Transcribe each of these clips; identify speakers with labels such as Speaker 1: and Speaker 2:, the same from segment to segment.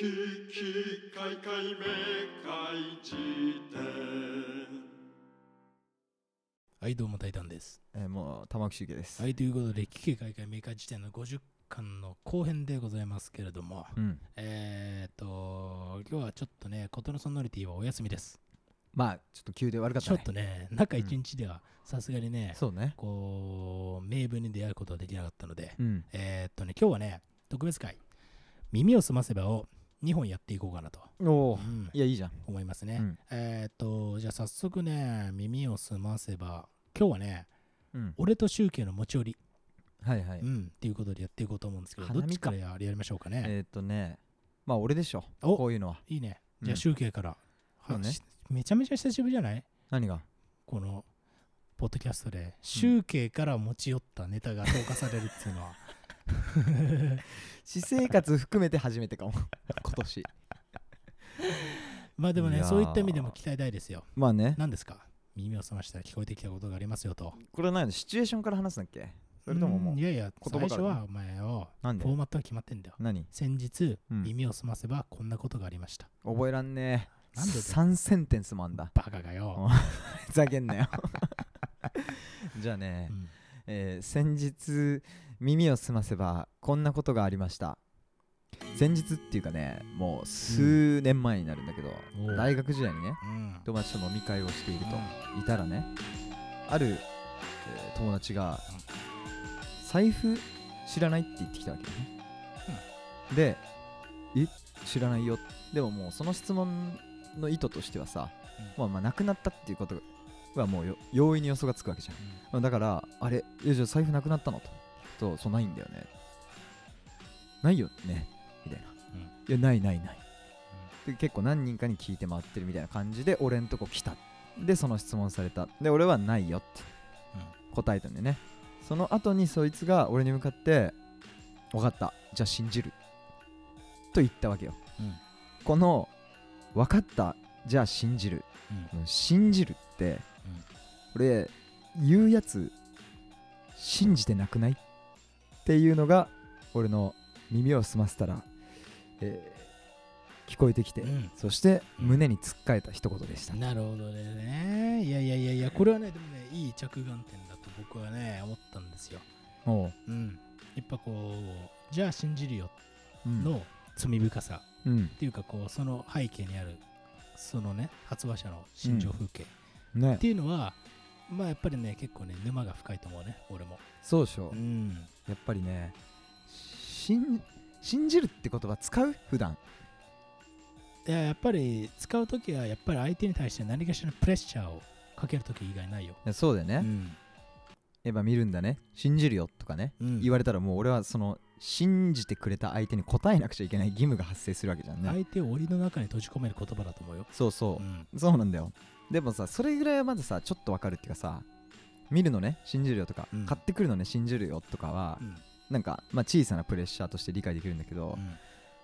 Speaker 1: ききかいかいめかいじ典
Speaker 2: はい、どうも、タイタンです。
Speaker 3: えーもう玉木周家です。
Speaker 2: はい、ということで、危機開会メーカー辞典の50巻の後編でございますけれども、
Speaker 3: うん。
Speaker 2: えーっと、今日はちょっとね、ことのソノリティはお休みです。
Speaker 3: まあちょっと急で悪かっ
Speaker 2: ちょ。っとね、中1日ではさすがにね、
Speaker 3: そうね。
Speaker 2: こう、名文に出会うことはできなかったので、
Speaker 3: うん。
Speaker 2: えーっとね、今日はね、特別会、耳をすませばを2本やっていこうかなと、
Speaker 3: おお、
Speaker 2: うん
Speaker 3: いやいいじゃん。
Speaker 2: 思いますね。
Speaker 3: うん
Speaker 2: えーっと、じゃあ早速ね、耳をすませば、今日はね、
Speaker 3: うん。
Speaker 2: 俺と宗家の持ち寄り、
Speaker 3: はいはい。
Speaker 2: うん、っていうことでやっていこうと思うんですけど、どっちからややりましょうかね。
Speaker 3: えーっとね、まあ俺でしょ。
Speaker 2: お
Speaker 3: こういうのは。
Speaker 2: いいね。
Speaker 3: うん
Speaker 2: じゃあ集計から、はしめちゃめちゃ久しぶりじゃない？
Speaker 3: 何が？
Speaker 2: このポッドキャストで集計から持ち寄ったネタが投下されるっていうのは、
Speaker 3: 私生活含めて初めてかも。今年。
Speaker 2: まあでもね
Speaker 3: いやー。
Speaker 2: そういった意味でも期待大ですよ。
Speaker 3: まあね。
Speaker 2: 何ですか？耳を澄ましたら聞こえてきたことがありますよと。
Speaker 3: これは何の？シチュエーションから話すんだっけ？それとももう。
Speaker 2: んいやいや
Speaker 3: 言葉から？
Speaker 2: 最初はお前よ
Speaker 3: なんで？
Speaker 2: フォーマットは決まってんだよ。
Speaker 3: 何？
Speaker 2: 先日、
Speaker 3: うん。
Speaker 2: 耳を澄ませばこんなことがありました。
Speaker 3: 覚えらんねえ。
Speaker 2: なんでだよ。
Speaker 3: 3センテンスもあんだ。
Speaker 2: バカがよ、
Speaker 3: ふざけんなよ。じゃあね
Speaker 2: う、ん。
Speaker 3: えー先日耳を澄ませばこんなことがありました。先日っていうかねもう数年前になるんだけど、
Speaker 2: おう
Speaker 3: 大学時代にね
Speaker 2: うん。
Speaker 3: 友達と飲み会をしていると、
Speaker 2: う
Speaker 3: いたらねある、えー友達が財布知らないって言ってきたわけよね、でえ知らないよ。でももうその質問の意図としてはさ、まあまあなくなったっていうことはもうよ容易に予想がつくわけじゃん。まあだから、あれ、えじゃあ財布なくなったのと。と、そうないんだよね。ないよね。みたいな。
Speaker 2: うん
Speaker 3: いや、ないないない。で結構何人かに聞いて回ってるみたいな感じで、俺んとこ来た。で、その質問された。で、俺はないよって答えたんでね。その後にそいつが俺に向かって、分かった。じゃあ信じる。と言ったわけよ。
Speaker 2: うん
Speaker 3: この、分かった。じゃあ信じる。
Speaker 2: うん
Speaker 3: 信じるって、俺言うやつ信じてなくないっていうのが俺の耳を澄ませたら、えー聞こえてきて、
Speaker 2: うん。
Speaker 3: そして
Speaker 2: うん。
Speaker 3: 胸に突っかえた一言でした、
Speaker 2: なるほどね。いやいやいやいや、これはね、でもね、いい着眼点だと僕はね、思ったんですよ。
Speaker 3: おう。
Speaker 2: うん。やっぱこう、じゃあ信じるよ
Speaker 3: うん。
Speaker 2: の罪深さ
Speaker 3: うん。
Speaker 2: っていうか、こう、その背景にある、そのね、発話者の心情風景
Speaker 3: ね。
Speaker 2: っていうのは、まあやっぱりね、結構ね、沼が深いと思うね、俺も。
Speaker 3: そうでしょ、
Speaker 2: うん。
Speaker 3: やっぱりね信信じるって言葉使う？普段
Speaker 2: いや、やっぱり使うときは、やっぱり相手に対して何かしらのプレッシャーをかけるとき以外ないよ。
Speaker 3: そうだよね、
Speaker 2: うん。
Speaker 3: やっぱ見るんだね信じるよとかね、
Speaker 2: うん
Speaker 3: 言われたらもう俺はその信じてくれた相手に答えなくちゃいけない義務が発生するわけじゃんね、
Speaker 2: 相手を檻の中に閉じ込める言葉だと思うよ。
Speaker 3: そうそう
Speaker 2: う、ん。
Speaker 3: そうなんだよでもさそれぐらいはまださちょっとわかるっていうかさ見るのね信じるよとか、
Speaker 2: うん。
Speaker 3: 買ってくるのね信じるよとかは、
Speaker 2: うん。
Speaker 3: なんか、まあ、小さなプレッシャーとして理解できるんだけど、
Speaker 2: うん。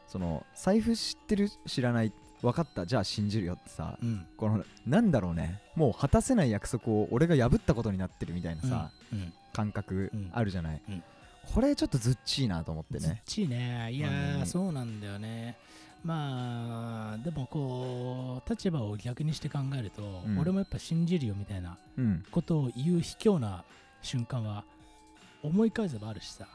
Speaker 3: その財布知ってる知らない分かったじゃあ信じるよってさ、
Speaker 2: うん。
Speaker 3: このなんだろうねもう果たせない約束を俺が破ったことになってるみたいなさ、
Speaker 2: うん。
Speaker 3: 感覚
Speaker 2: うん。
Speaker 3: あるじゃない、
Speaker 2: うん。
Speaker 3: これちょっとずっちいなと思って
Speaker 2: ずっ
Speaker 3: ね
Speaker 2: ちいね。いや
Speaker 3: まあ
Speaker 2: ー、
Speaker 3: ね
Speaker 2: そうなんだよね。まあ、でもこう、立場を逆にして考えると、
Speaker 3: うん。
Speaker 2: 俺もやっぱ信じるよみたいな
Speaker 3: うん。
Speaker 2: ことを言う卑怯な瞬間は思い返せばあるしさ。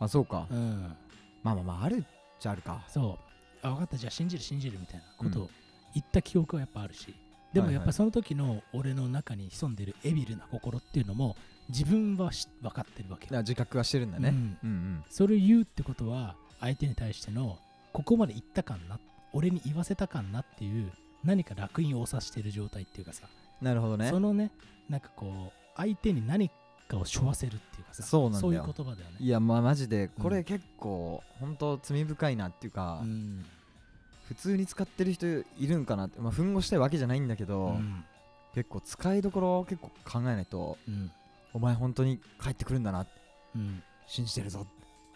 Speaker 3: あそうか、
Speaker 2: うん。
Speaker 3: まあまあまああるっちゃあるか。
Speaker 2: そう。あ、分かった、じゃあ信じる、信じるみたいなことを言った記憶はやっぱあるし。でもやっぱその時の俺の中に潜んでるエビルな心っていうのも自分はし分かってるわけ
Speaker 3: あ自覚はしてるんだね、
Speaker 2: うん。
Speaker 3: うんうん。
Speaker 2: それを言うってことは相手に対してのここまで言ったかんな俺に言わせたかんなっていう何か烙印を押さしてる状態っていうかさ、
Speaker 3: なるほどね。
Speaker 2: そのねなんかこう相手に何かを背負わせるっていうかさ
Speaker 3: そうなんだよ。
Speaker 2: いう言葉だよね。
Speaker 3: いやまあマジでこ
Speaker 2: うん。
Speaker 3: れ結構本当罪深いなっていうか、
Speaker 2: うん。
Speaker 3: 普通に使ってる人いるんかなってまあ奮語したいわけじゃないんだけど、
Speaker 2: うん。
Speaker 3: 結構使いどころを結構考えないと
Speaker 2: うん。
Speaker 3: お前本当に帰ってくるんだな。
Speaker 2: うん。
Speaker 3: 信じてるぞ、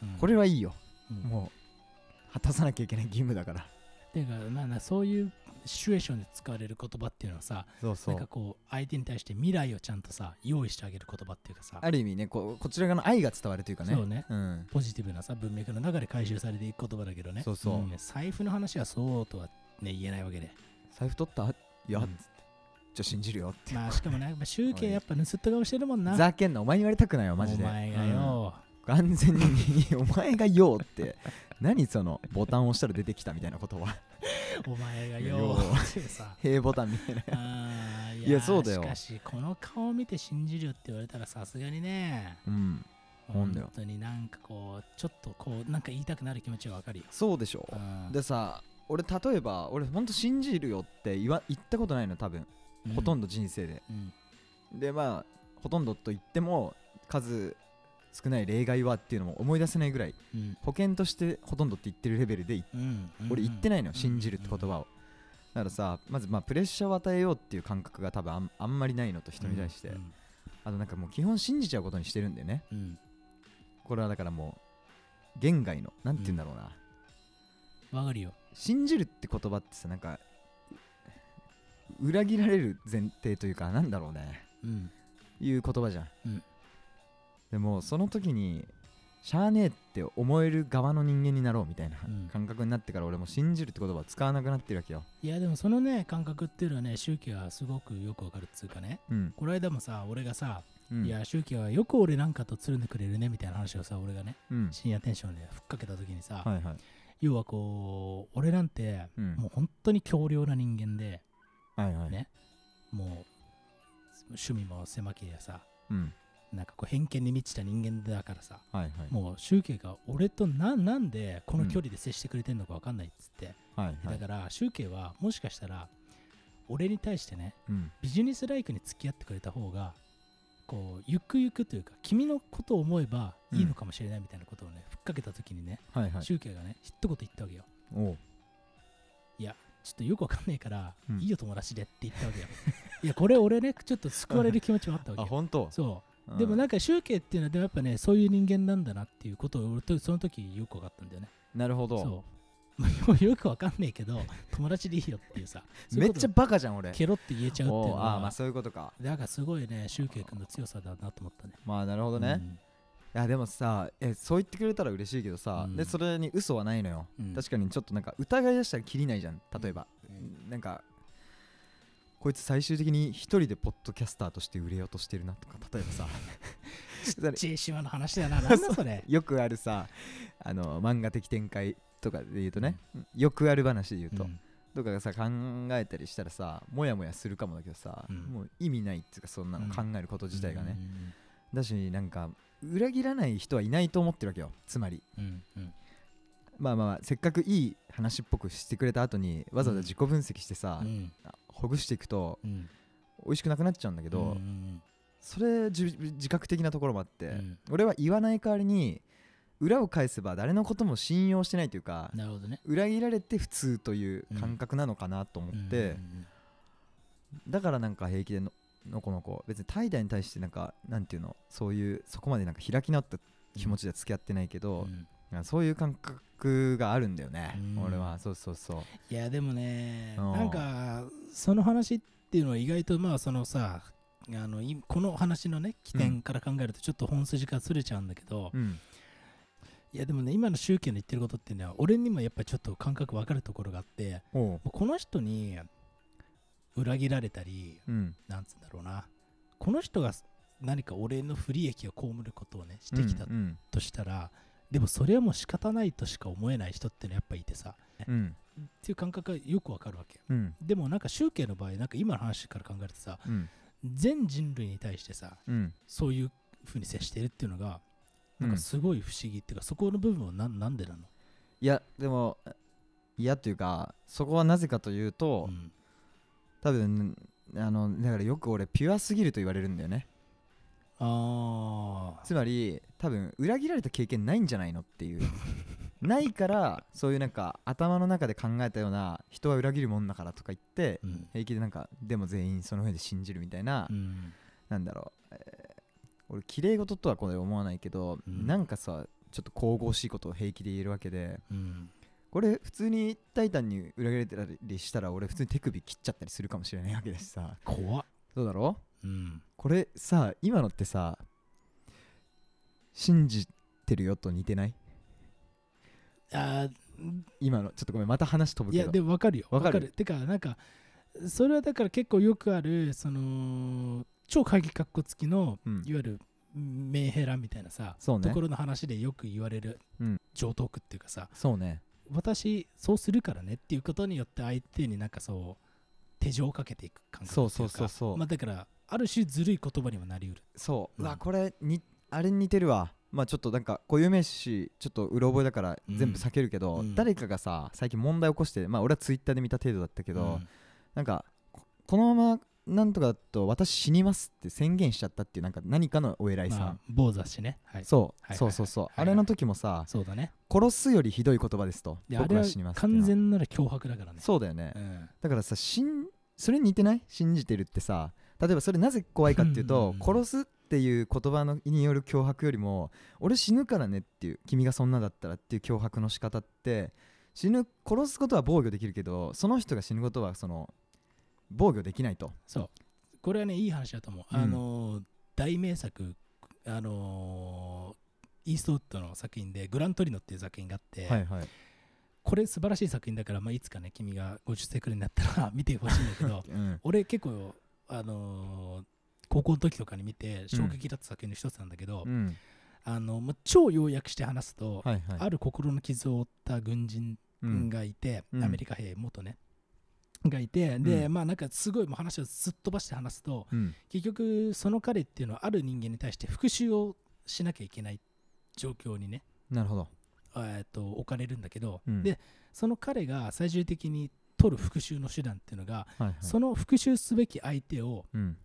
Speaker 2: うん。
Speaker 3: これはいいよ。
Speaker 2: うん。
Speaker 3: もう果たさなきゃいけない義務だから。
Speaker 2: ていうかまあなそういうシチュエーションで使われる言葉っていうのはさ
Speaker 3: そうそう。
Speaker 2: なんかこう相手に対して未来をちゃんとさ用意してあげる言葉っていうかさ。
Speaker 3: ある意味ねこうこちら側の愛が伝わるというかね。
Speaker 2: そうね。
Speaker 3: うん。
Speaker 2: ポジティブなさ文脈の中で回収されていく言葉だけどね。
Speaker 3: そうそう。ん。
Speaker 2: 財布の話はそうとはね言えないわけで。
Speaker 3: 財布取った？いや、
Speaker 2: うん
Speaker 3: じゃあ信じるよって。
Speaker 2: まあしかもねまあ集計やっぱ盗った顔してるもんな。
Speaker 3: ざけんな。お前に言われたくないよマジで。
Speaker 2: お前がよ、
Speaker 3: うん完全にお前がよって何そのボタンを押したら出てきたみたいなことは。
Speaker 2: お前がよ
Speaker 3: よ
Speaker 2: ってさ。
Speaker 3: 平ボタンみたい。ないやそうだよ。
Speaker 2: しかしこの顔を見て信じるって言われたらさすがにね。
Speaker 3: うん。
Speaker 2: 本当になんかこうちょっとこうなんか言いたくなる気持ちはわかるよ、
Speaker 3: そうでしょ
Speaker 2: う。ん。
Speaker 3: でさ俺例えば俺ほんと信じるよって言わ言ったことないの多分、ほとん
Speaker 2: ど、
Speaker 3: ど人生で。
Speaker 2: うん。
Speaker 3: でまあほとんどと言っても数少ない例外はっていうのも思い出せないぐらい
Speaker 2: うん。
Speaker 3: 保険としてほとんどって言ってるレベルで俺言ってないの信じるって言葉を、だからさまずまあプレッシャーを与えようっていう感覚が多分あんあんまりないのと人に対して、
Speaker 2: うん
Speaker 3: あとなんかもう基本信じちゃうことにしてるんだよね。
Speaker 2: うん。
Speaker 3: これはだからもう言外のなんて言うんだろうな、
Speaker 2: わかるよ。
Speaker 3: 信じるって言葉ってさなんかう裏切られる前提というかなんだろうね。
Speaker 2: うん。
Speaker 3: いう言葉じゃんでもその時にしゃあねえって思える側の人間になろうみたいな
Speaker 2: うん。
Speaker 3: 感覚になってから俺も信じるって言葉を使わなくなってるわけよ
Speaker 2: いやでもそのね感覚っていうのはね周期はすごくよくわかるっつうかね。
Speaker 3: うん、
Speaker 2: この間もさ俺がさ、
Speaker 3: うん、
Speaker 2: いや周期はよく俺なんかとつるんでくれるねみたいな話をさ俺がね。
Speaker 3: うん。
Speaker 2: 深夜テンションでふっかけた時にさ、
Speaker 3: はいはい。
Speaker 2: 要はこう俺なんて
Speaker 3: うん。
Speaker 2: もう本当に強量な人間で
Speaker 3: はいはい。
Speaker 2: ね。もう趣味も狭けりゃさ
Speaker 3: うん
Speaker 2: なんかこう偏見に満ちた人間だからさ
Speaker 3: はいはい。
Speaker 2: もう周慶が俺とななんでこの距離で接してくれてんのか分かんないっつって、
Speaker 3: はいはい。
Speaker 2: だから周慶はもしかしたら俺に対してね
Speaker 3: うん。
Speaker 2: ビジネスライクに付き合ってくれた方がこうゆくゆくというか君のことを思えばいいのかもしれないみたいなことをね、ふっかけた時にね
Speaker 3: はいはい。
Speaker 2: 周慶がね一言言ったわけよ。いやちょっとよくわかんないから、
Speaker 3: うん。
Speaker 2: いいよ友達でって言ったわけよ。いやこれ俺ねちょっと救われる気持ちはあったわけよ。
Speaker 3: あ本当？
Speaker 2: そうでもなんか集計っていうのはでもやっぱねそういう人間なんだなっていうことを俺とその時よく分かったんだよね。
Speaker 3: なるほど。
Speaker 2: そう。ま あよく分かんないけど友達でいいよっていうさ
Speaker 3: めっちゃバカじゃん俺。
Speaker 2: ケロって言えちゃうっていうの
Speaker 3: おうああまあ
Speaker 2: は
Speaker 3: そういうことか。
Speaker 2: だからすごいね集計君の強さだなと思ったね。
Speaker 3: まあなるほどね、いやでもさえそう言ってくれたら嬉しいけどさ、
Speaker 2: うん。
Speaker 3: でそれに嘘はないのよ、
Speaker 2: うん。
Speaker 3: 確かにちょっとなんか疑い出したらきりないじゃん。例えば、
Speaker 2: うん。
Speaker 3: なんかこいつ最終的に一人でポッドキャスターとして売れようとしてるなとか例えばさそれ
Speaker 2: ジェイシマの話だな。なんだそれ。
Speaker 3: よくあるさあの漫画的展開とかで言うとね、よくある話で言うと、
Speaker 2: うん。
Speaker 3: とかがさ考えたりしたらさもやもやするかもだけどさ、
Speaker 2: うん。
Speaker 3: もう意味ないっていうかそんなの
Speaker 2: うん。
Speaker 3: 考えること自体がね、
Speaker 2: うん
Speaker 3: だしなんか裏切らない人はいないと思ってるわけよ。つまり。
Speaker 2: うんうん。
Speaker 3: まあまあまあせっかくいい話っぽくしてくれた後にわざわざ自己分析してさ、
Speaker 2: うん
Speaker 3: ほぐしていくと
Speaker 2: うん。
Speaker 3: 美味しくなくなっちゃうんだけど、
Speaker 2: うんうん
Speaker 3: それじ自覚的なところもあって、
Speaker 2: うん。
Speaker 3: 俺は言わない代わりに裏を返せば誰のことも信用してないというか
Speaker 2: ね。
Speaker 3: 裏切られて普通という感覚なのかなと思って、
Speaker 2: うん
Speaker 3: だからなんか平気でののこの子別に怠惰に対してなんかなんていうのそういうそこまでなんか開き直った気持ちで付き合ってないけど、
Speaker 2: うん
Speaker 3: そういう感覚があるんだよね、
Speaker 2: うん。
Speaker 3: 俺は。そうそうそう。
Speaker 2: いやでもね
Speaker 3: うん。
Speaker 2: なんかその話っていうのは意外とまあそのさあのいこの話のね起点から考えるとちょっと本筋がずれちゃうんだけど、
Speaker 3: うん。
Speaker 2: いやでもね今の宗教の言ってることっていうのは俺にもやっぱりちょっと感覚分かるところがあってこの人に裏切られたり
Speaker 3: うん。
Speaker 2: なんつうんだろうな。この人が何か俺の不利益を被ることをねしてきた
Speaker 3: うん。
Speaker 2: としたら、でもそれはもう仕方ないとしか思えない人ってのはやっぱいてさ。
Speaker 3: うん。
Speaker 2: っていう感覚がよくわかるわけ
Speaker 3: うん。
Speaker 2: でもなんか宗教の場合なんか今の話から考えるとさ
Speaker 3: うん。
Speaker 2: 全人類に対してさ
Speaker 3: うん。
Speaker 2: そういう風に接してるっていうのがなん。
Speaker 3: うん
Speaker 2: かすごい不思議っていうか、そこの部分はななんでなの、
Speaker 3: いやでも嫌というかそこはなぜかというと、
Speaker 2: うん。
Speaker 3: 多分あのだからよく俺ピュアすぎると言われるんだよね
Speaker 2: ああ
Speaker 3: つまり多分裏切られた経験ないんじゃないのっていう。ないからそういうなんか頭の中で考えたような人は裏切るもんだからとか言って
Speaker 2: うん。
Speaker 3: 平気でなんかでも全員その上で信じるみたいな、
Speaker 2: うん。
Speaker 3: なんだろう、えー俺綺麗事とはこれ思わないけど、
Speaker 2: うん。
Speaker 3: なんかさちょっと神々しいことを平気で言えるわけで
Speaker 2: うん。
Speaker 3: これ普通にタイタンに裏切れたりしたら俺普通に手首切っちゃったりするかもしれないわけだしさ。
Speaker 2: 怖っ。
Speaker 3: そうだろ？
Speaker 2: うん。
Speaker 3: これさ今のってさ信じてるよと似てない？
Speaker 2: あー
Speaker 3: 今のちょっとごめんまた話飛ぶけど。
Speaker 2: いやでも分かるよ。
Speaker 3: わかる？
Speaker 2: 分てかなんかそれはだから結構よくあるその超鍵括弧付きの、
Speaker 3: うん。
Speaker 2: いわゆるメンヘラみたいなさ、
Speaker 3: そうね。
Speaker 2: ところの話でよく言われる
Speaker 3: うん。
Speaker 2: 上等句っていうかさ
Speaker 3: そうね。
Speaker 2: 私そうするからねっていうことによって相手になんかそう手錠をかけていく感覚っていか。
Speaker 3: そうそうそうそう。
Speaker 2: まあ、だからある種ずるい言葉にもなりうる。
Speaker 3: そう、う
Speaker 2: うん
Speaker 3: わこれにあれに似てるわ。まあちょっとなんか固有名詞ちょっとうろ覚えだから
Speaker 2: うん。
Speaker 3: 全部避けるけど、
Speaker 2: うん。
Speaker 3: 誰かがさ最近問題起こしてまあ俺はツイッターで見た程度だったけど、
Speaker 2: うん。
Speaker 3: なんかここのままなんとかだと私死にますって宣言しちゃったっていうなんか何かのお偉いさん、
Speaker 2: まあ、某雑誌ね、はい、
Speaker 3: そう、
Speaker 2: はいはいはい。
Speaker 3: そうそうそう、あれの時もさ
Speaker 2: そうだね。
Speaker 3: 殺すよりひどい言葉ですと。僕
Speaker 2: は
Speaker 3: は死にます
Speaker 2: 完
Speaker 3: は
Speaker 2: 全なる脅迫だからね。
Speaker 3: そうだよね、
Speaker 2: うん。
Speaker 3: だからさ信それに似てない？信じてるってさ例えばそれなぜ怖いかっていうと
Speaker 2: うん
Speaker 3: 殺すっていう言葉のによる脅迫よりも俺死ぬからねっていう君がそんなだったらっていう脅迫の仕方って死ぬ殺すことは防御できるけどその人が死ぬことはその防御できないと。
Speaker 2: そう。これはねいい話だと思う、
Speaker 3: うん。
Speaker 2: あのー大名作あのーイーストウッドの作品で「グラントリノ」っていう作品があって、
Speaker 3: はいはい。
Speaker 2: これ素晴らしい作品だから、まあ、いつかね君が50歳くらいになったら 見てほしいんだけど
Speaker 3: うん。
Speaker 2: 俺結構あのー高校の時とかに見て衝撃だった作品の一つなんだけど、
Speaker 3: うん。
Speaker 2: あのまあ、超要約して話すと、
Speaker 3: はいはい。
Speaker 2: ある心の傷を負った軍人
Speaker 3: うん
Speaker 2: がいて、
Speaker 3: うん。
Speaker 2: アメリカ兵元ね。がいてで、
Speaker 3: うん。
Speaker 2: まあなんかすごいもう話をすっ飛ばして話すと
Speaker 3: うん。
Speaker 2: 結局その彼っていうのはある人間に対して復讐をしなきゃいけない状況にね、
Speaker 3: なるほど。
Speaker 2: えー、と置かれるんだけど、
Speaker 3: うん。
Speaker 2: でその彼が最終的に取る復讐の手段っていうのが、
Speaker 3: はいはい。
Speaker 2: その復讐すべき相手を
Speaker 3: うん。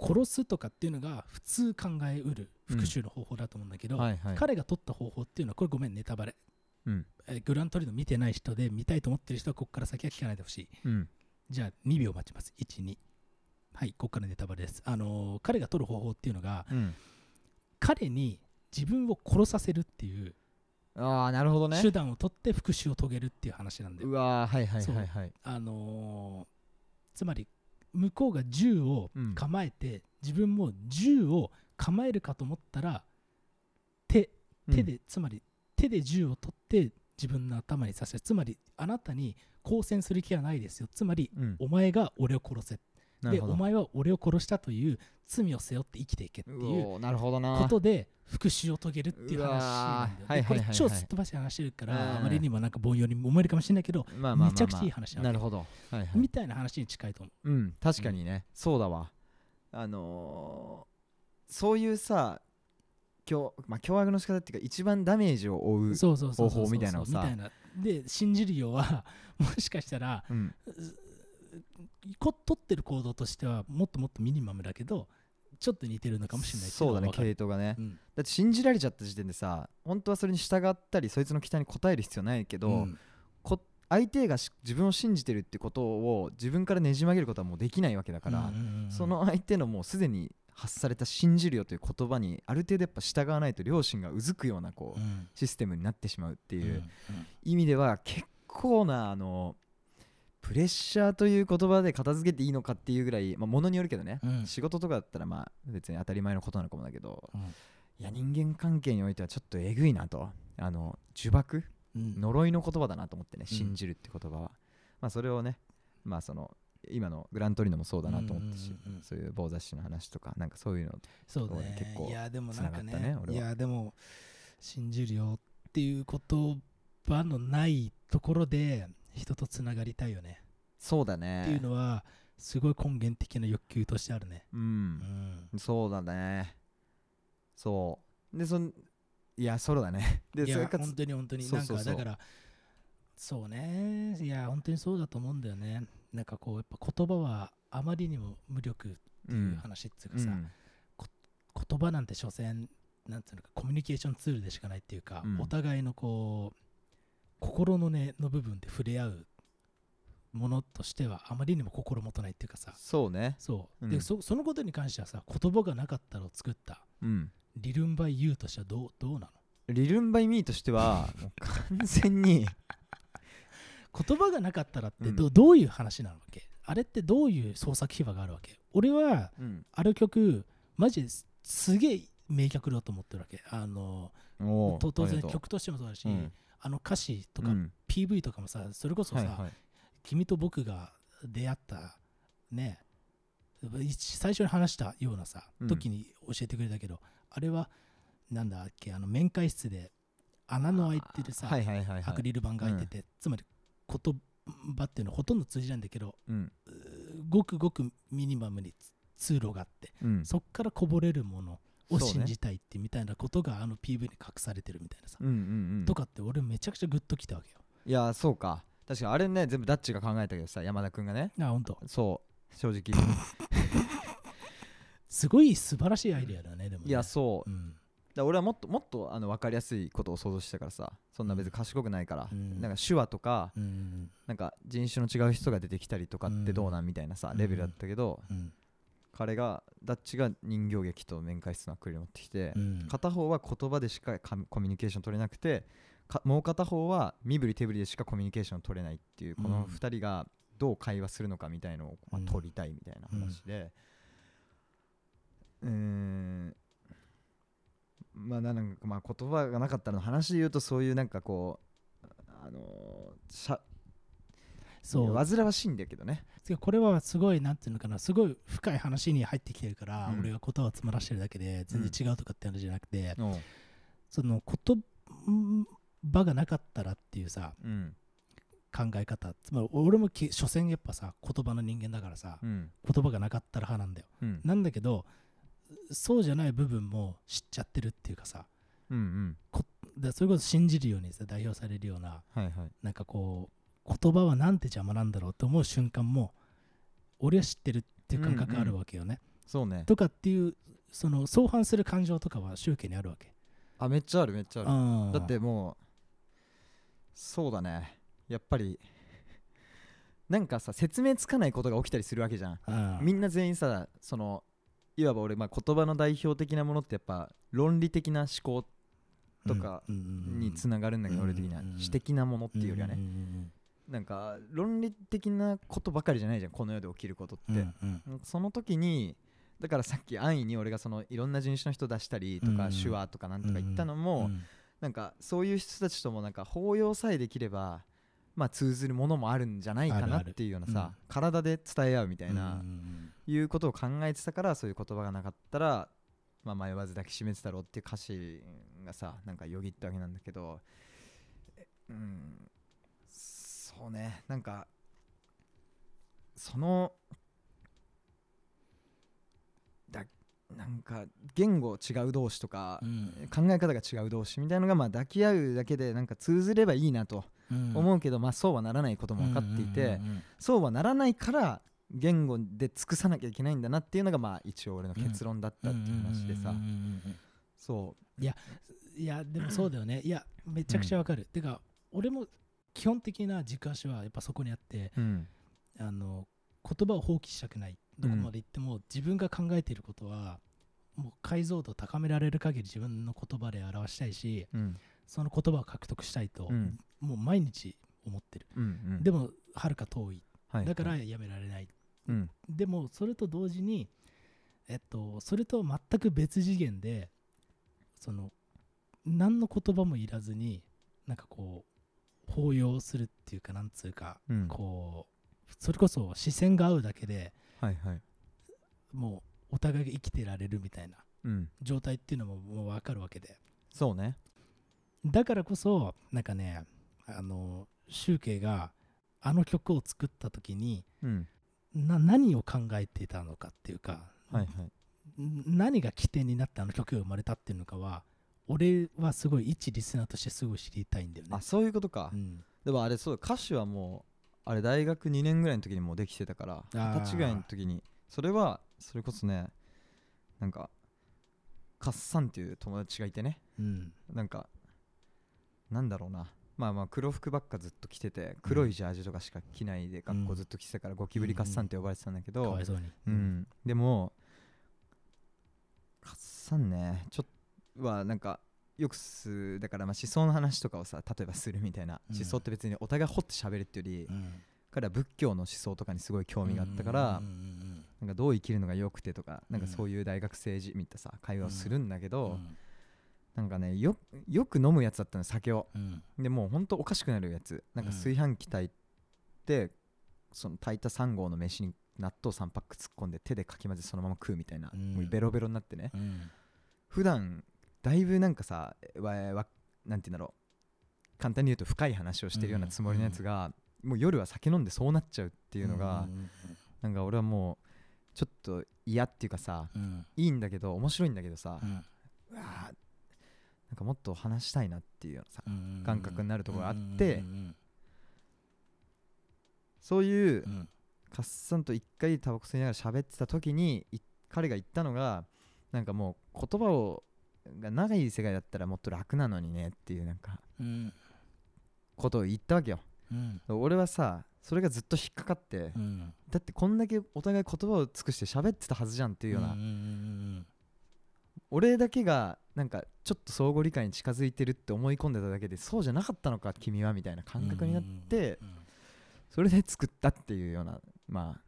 Speaker 2: 殺すとかっていうのが普通考えうる復讐の方法だと思うんだけど、
Speaker 3: はいはい。
Speaker 2: 彼が取った方法っていうのはこれごめんネタバレ、
Speaker 3: うん。
Speaker 2: えーグラントリノ見てない人で見たいと思ってる人はここから先は聞かないでほしい。
Speaker 3: うん。
Speaker 2: じゃあ2秒待ちます。12はいここからネタバレです。あのー彼が取る方法っていうのが
Speaker 3: うん。
Speaker 2: 彼に自分を殺させるっていう
Speaker 3: ああなるほどね。
Speaker 2: 手段を取って復讐を遂げるっていう話なんだよ
Speaker 3: うわーはいはいはいはい。
Speaker 2: あのーつまり向こうが銃を
Speaker 3: うん
Speaker 2: 構えて、自分も銃を構えるかと思ったら手手で、つまり手で銃を取って自分の頭に刺せつまりあなたに交戦する気はないですよ。つまり
Speaker 3: うん。うん
Speaker 2: お前が俺を殺せでお前は俺を殺したという罪を背負って生きていけっていう
Speaker 3: おーなるほどな。
Speaker 2: ことで復讐を遂げるっていう話なんだよ。これ超すっ飛ばして話してるから
Speaker 3: うん。
Speaker 2: あまりにもなんか凡庸に思えるかもしれないけどめちゃくちゃいい話な
Speaker 3: るほど。はいはい。
Speaker 2: みたいな話に近いと思
Speaker 3: う。ん確かにね、そうだわあのーそういうさ凶,、まあ、凶悪の仕方っていうか一番ダメージを負う方法みたいなのをさ。
Speaker 2: みたいな。で信じるようはもしかしたら
Speaker 3: うん。
Speaker 2: こ取ってる行動としてはもっともっとミニマムだけどちょっと似てるのかもしれない
Speaker 3: そうだね系統がね、
Speaker 2: うん。
Speaker 3: だって信じられちゃった時点でさ本当はそれに従ったりそいつの期待に応える必要ないけど、
Speaker 2: うん。
Speaker 3: こ相手がし自分を信じてるってことを自分からねじ曲げることはもうできないわけだから、その相手のもうすでに発された信じるよという言葉にある程度やっぱ従わないと両親がうずくようなこう、
Speaker 2: うん。
Speaker 3: システムになってしまうっていう、意味では結構なあのプレッシャーという言葉で片付けていいのかっていうぐらい、まあ、ものによるけどね、
Speaker 2: うん。
Speaker 3: 仕事とかだったらまあ別に当たり前のことなのかもだけど
Speaker 2: うん。
Speaker 3: いや人間関係においてはちょっとえぐいなと。あの呪縛？
Speaker 2: うん。
Speaker 3: 呪いの言葉だなと思ってね
Speaker 2: うん。
Speaker 3: 信じるって言葉は、まあそれをねまあその今のグラントリノもそうだなと思ったし、
Speaker 2: うんうん
Speaker 3: そういう棒雑誌の話とかなんかそういうの
Speaker 2: そう
Speaker 3: 俺
Speaker 2: ね
Speaker 3: 結構
Speaker 2: いやでもなんか
Speaker 3: ね俺は。い
Speaker 2: やでも信じるよっていう言葉のないところで人とつながりたいよね。
Speaker 3: そうだ
Speaker 2: っていう
Speaker 3: ね
Speaker 2: のはすごい根源的な欲求としてあるね。
Speaker 3: う
Speaker 2: うん。ん
Speaker 3: そうだね。そう。でそんいやそうだね。で
Speaker 2: いや本当に本当に。なんかだからそうね。いや本当にそうだと思うんだよね。なんかこうやっぱ言葉はあまりにも無力っていう話っていうかさ、
Speaker 3: うん。
Speaker 2: 言葉なんて所詮なんていうのかコミュニケーションツールでしかないっていうか、
Speaker 3: うん。
Speaker 2: お互いのこう心の根の部分で触れ合うものとしてはあまりにも心もとないっていうかさ。
Speaker 3: そうね。
Speaker 2: そう、
Speaker 3: うん。
Speaker 2: でそそのことに関してはさ言葉がなかったらを作った。
Speaker 3: うん
Speaker 2: リルンバイユーとしてはどうどうなの？
Speaker 3: リルンバイミーとしては完全に
Speaker 2: 言葉がなかったらってど,、
Speaker 3: う
Speaker 2: どういう話なわけ？あれってどういう創作秘話があるわけ？俺は
Speaker 3: うん
Speaker 2: ある曲マジですすげえ名曲だと思ってるわけあの
Speaker 3: おー
Speaker 2: と当然曲としてもそうだし、
Speaker 3: うん
Speaker 2: あの歌詞とか
Speaker 3: うん。
Speaker 2: PV とかもさそれこそさ、
Speaker 3: はいはい。
Speaker 2: 君と僕が出会ったね一最初に話したようなさ、
Speaker 3: うん。
Speaker 2: 時に教えてくれたけどあれはなんだっけあの面会室で穴の開いてるさ、
Speaker 3: はいはいはいはい。
Speaker 2: アクリル板が開いてて、つまり言葉っていうのはほとんど通じないんだけど
Speaker 3: うん。
Speaker 2: ごくごくミニマムに通路があって
Speaker 3: うん。
Speaker 2: そっからこぼれるものを信じたいってみたいなことがあの PV に隠されてるみたいなさ、
Speaker 3: うんうんうん。
Speaker 2: とかって俺めちゃくちゃグッときたわけよ。
Speaker 3: いやそうか。確かにあれね全部ダッチが考えたけどさ山田君がね。
Speaker 2: あ本当
Speaker 3: そう。正直。
Speaker 2: すごい素晴らしいアイデアだねでもね。
Speaker 3: いやそう。
Speaker 2: うん。
Speaker 3: だ俺はもっともっとあの分かりやすいことを想像してたからさそんな別に賢くないから、
Speaker 2: うん。
Speaker 3: なんか手話とか
Speaker 2: うん
Speaker 3: なんか人種の違う人が出てきたりとかってどうなんみたいなさ、
Speaker 2: うん
Speaker 3: レベルだったけど、
Speaker 2: うん
Speaker 3: 彼がダッチが人形劇と面会室のアクリル持ってきて、
Speaker 2: うん。
Speaker 3: 片方は言葉でしかかコミュニケーション取れなくてかもう片方は身振り手振りでしかコミュニケーション取れないっていうこの
Speaker 2: うん
Speaker 3: 2人がどう会話するのかみたいのを、まあ
Speaker 2: うん。
Speaker 3: 取りたいみたいな話で。うーん。まあなんかまあ言葉がなかったらの話で言うとそういうなんかこうあのーしゃ
Speaker 2: そう。
Speaker 3: 煩わしいんだけどね
Speaker 2: これはすごいなんていうのかなすごい深い話に入ってきてるから、
Speaker 3: うん。
Speaker 2: 俺が言葉を詰まらしてるだけで全然違うとかって話じゃなくて、
Speaker 3: おう。
Speaker 2: その言葉がなかったらっていうさ
Speaker 3: うん。
Speaker 2: 考え方つまり俺もき所詮やっぱさ言葉の人間だからさ、
Speaker 3: うん。
Speaker 2: 言葉がなかったら派なんだよ。
Speaker 3: うん。
Speaker 2: なんだけどそうじゃない部分も知っちゃってるっていうかさ
Speaker 3: うんうん。
Speaker 2: でそれこそ信じるようにさ代表されるような
Speaker 3: はいはい。
Speaker 2: なんかこう言葉はなんて邪魔なんだろうって思う瞬間も俺は知ってるっていう感覚があるわけよね、
Speaker 3: そうね。
Speaker 2: とかっていうその相反する感情とかは宗教にあるわけ。
Speaker 3: あめっちゃあるめっちゃある。
Speaker 2: うん。
Speaker 3: だってもうそうだね。やっぱりなんかさ説明つかないことが起きたりするわけじゃん。
Speaker 2: うん。
Speaker 3: みんな全員さそのいわば俺、まあ、言葉の代表的なものってやっぱ論理的な思考とかにつながるんだけど、
Speaker 2: うん
Speaker 3: 俺的には。
Speaker 2: うん
Speaker 3: 詩的なものっていうよりはね、
Speaker 2: んん
Speaker 3: なんか論理的なことばかりじゃないじゃんこの世で起きることって、
Speaker 2: うんうん。うん
Speaker 3: その時にだからさっき安易に俺がそのいろんな人種の人出したりとか、
Speaker 2: うん
Speaker 3: 手話とかなんとか言ったのも、
Speaker 2: うん
Speaker 3: なんかそういう人たちともなんか包容さえできればまあ通ずるものもあるんじゃないかなっていうようなさ
Speaker 2: うん
Speaker 3: 体で伝え合うみたいな、いうことを考えてたからそういう言葉がなかったら、まあ、迷わず抱きしめてたろうっていう歌詞がさなんかよぎったわけなんだけどえうんそうね。なんかそのだなんか言語違う同士とか
Speaker 2: う、ん。
Speaker 3: 考え方が違う同士みたいのがまあ抱き合うだけでなんか通ずればいいなと
Speaker 2: うん。
Speaker 3: 思うけど、まあそうはならないことも分かっていて、
Speaker 2: うんうんうん
Speaker 3: そうはならないから言語で尽くさなきゃいけないんだなっていうのがまあ一応俺の結論だったっていう話でさ。
Speaker 2: うんうんうんうん
Speaker 3: そ
Speaker 2: いやでもそうだよね。いやめちゃくちゃわかる、てか俺も基本的な軸足はやっぱそこにあって
Speaker 3: ううん。
Speaker 2: あの言葉を放棄したくない。どこまで行っても自分が考えていることはもう解像度を高められる限り自分の言葉で表したいし
Speaker 3: うん。
Speaker 2: その言葉を獲得したいと、
Speaker 3: うん。
Speaker 2: もう毎日思ってる、
Speaker 3: うんうん。
Speaker 2: でもはるか遠い。
Speaker 3: はい。
Speaker 2: だからやめられない、
Speaker 3: うん。
Speaker 2: でもそれと同時にえっとそれと全く別次元でその何の言葉もいらずになんかこう抱擁するっていうかなんつうか、
Speaker 3: うん。
Speaker 2: こうそれこそ視線が合うだけで
Speaker 3: はいはい。
Speaker 2: もうお互いが生きてられるみたいな
Speaker 3: うん。
Speaker 2: 状態っていうのももう分かるわけで。
Speaker 3: そうね。
Speaker 2: だからこそなんかねあの集計があの曲を作った時に
Speaker 3: うん。
Speaker 2: な何を考えていたのかっていうか、
Speaker 3: はいはい。
Speaker 2: ん何が起点になってあの曲が生まれたっていうのかは俺はすごい一リスナーとしてすごい知りたいんだよね。
Speaker 3: あ。そういうことか。
Speaker 2: うん。
Speaker 3: でもあれそう歌詞はもうあれ大学2年ぐらいの時にもうできてたから
Speaker 2: ー。
Speaker 3: 二十歳ぐらいの時にそれはそれこそねなんかカッサンっていう友達がいてね。
Speaker 2: うん。
Speaker 3: なんかなんだろうな。まあまあ黒服ばっかずっと着てて黒いジャージとかしか着ないで学校ずっと着てたからゴキブリカッサンって呼ばれてたんだけど、
Speaker 2: うに。
Speaker 3: うん、でもカッサンねちょっとはなんかよくすだからまあ思想の話とかをさ例えばするみたいな、
Speaker 2: うん
Speaker 3: 思想って別にお互い掘って喋るっていうより、
Speaker 2: うん。
Speaker 3: 彼は仏教の思想とかにすごい興味があったから、
Speaker 2: うんうん
Speaker 3: なんかどう生きるのが良くてとかなんか
Speaker 2: うん
Speaker 3: そういう大学生じみたさ会話をするんだけ
Speaker 2: うん。
Speaker 3: ど、なんかねよよく飲むやつだったの酒を。
Speaker 2: うん。
Speaker 3: でもうほんとおかしくなるやつ。なんか
Speaker 2: うん
Speaker 3: 炊飯器炊いて、その炊いた3合の飯に納豆3パック突っ込んで手でかき混ぜそのまま食うみたいな、
Speaker 2: うん。
Speaker 3: もうベロベロになってね。
Speaker 2: うん。
Speaker 3: 普段だいぶなんかさわわなんて言うんだろう。簡単に言うと深い話をしてるようなつもりのやつが、もう夜は酒飲んでそうなっちゃうっていうのが、
Speaker 2: うん
Speaker 3: なんか俺はもうちょっと嫌っていうかさ
Speaker 2: うん。
Speaker 3: いいんだけど面白いんだけどさ、
Speaker 2: う
Speaker 3: うんわーなんかもっと話したいなっていうさ、
Speaker 2: ん
Speaker 3: 感覚になるところがあって
Speaker 2: うん。
Speaker 3: そういう
Speaker 2: うん。
Speaker 3: カッサンと一回タバコ吸いながら喋ってた時にい彼が言ったのがなんかもう言葉をが長い世界だったらもっと楽なのにねっていうなんか
Speaker 2: うん
Speaker 3: ことを言ったわけよ。
Speaker 2: うん。
Speaker 3: 俺はさそれがずっと引っかかって、
Speaker 2: うん。
Speaker 3: だってこんだけお互い言葉を尽くして喋ってたはずじゃんっていうような、俺だけがなんかちょっと相互理解に近づいてるって思い込んでただけでそうじゃなかったのか君はみたいな感覚になってそれで作ったっていうようなま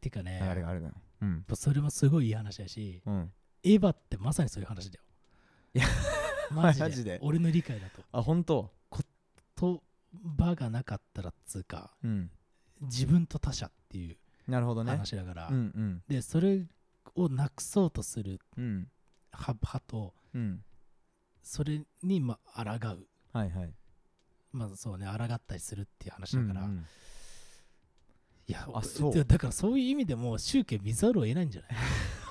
Speaker 2: てかね
Speaker 3: あ流れがあるのよ。うん。
Speaker 2: それもすごいいい話だし
Speaker 3: うん。
Speaker 2: エヴァってまさにそういう話だよ
Speaker 3: いや
Speaker 2: マジで。
Speaker 3: マジで。
Speaker 2: 俺の理解だと。
Speaker 3: あ本当？
Speaker 2: 言葉がなかったらっつうか
Speaker 3: うん。
Speaker 2: 自分と他者っていう
Speaker 3: なるほどね。
Speaker 2: 話だから、
Speaker 3: うんうん。
Speaker 2: でそれをなくそうとする
Speaker 3: うん。
Speaker 2: 派派と
Speaker 3: うん。
Speaker 2: それにまあ抗う。
Speaker 3: はいはい。
Speaker 2: まあそうね抗ったりするっていう話だから、
Speaker 3: うんうん。
Speaker 2: いや
Speaker 3: あそう。
Speaker 2: でだからそういう意味でも宗教見ざるを得ないんじゃない、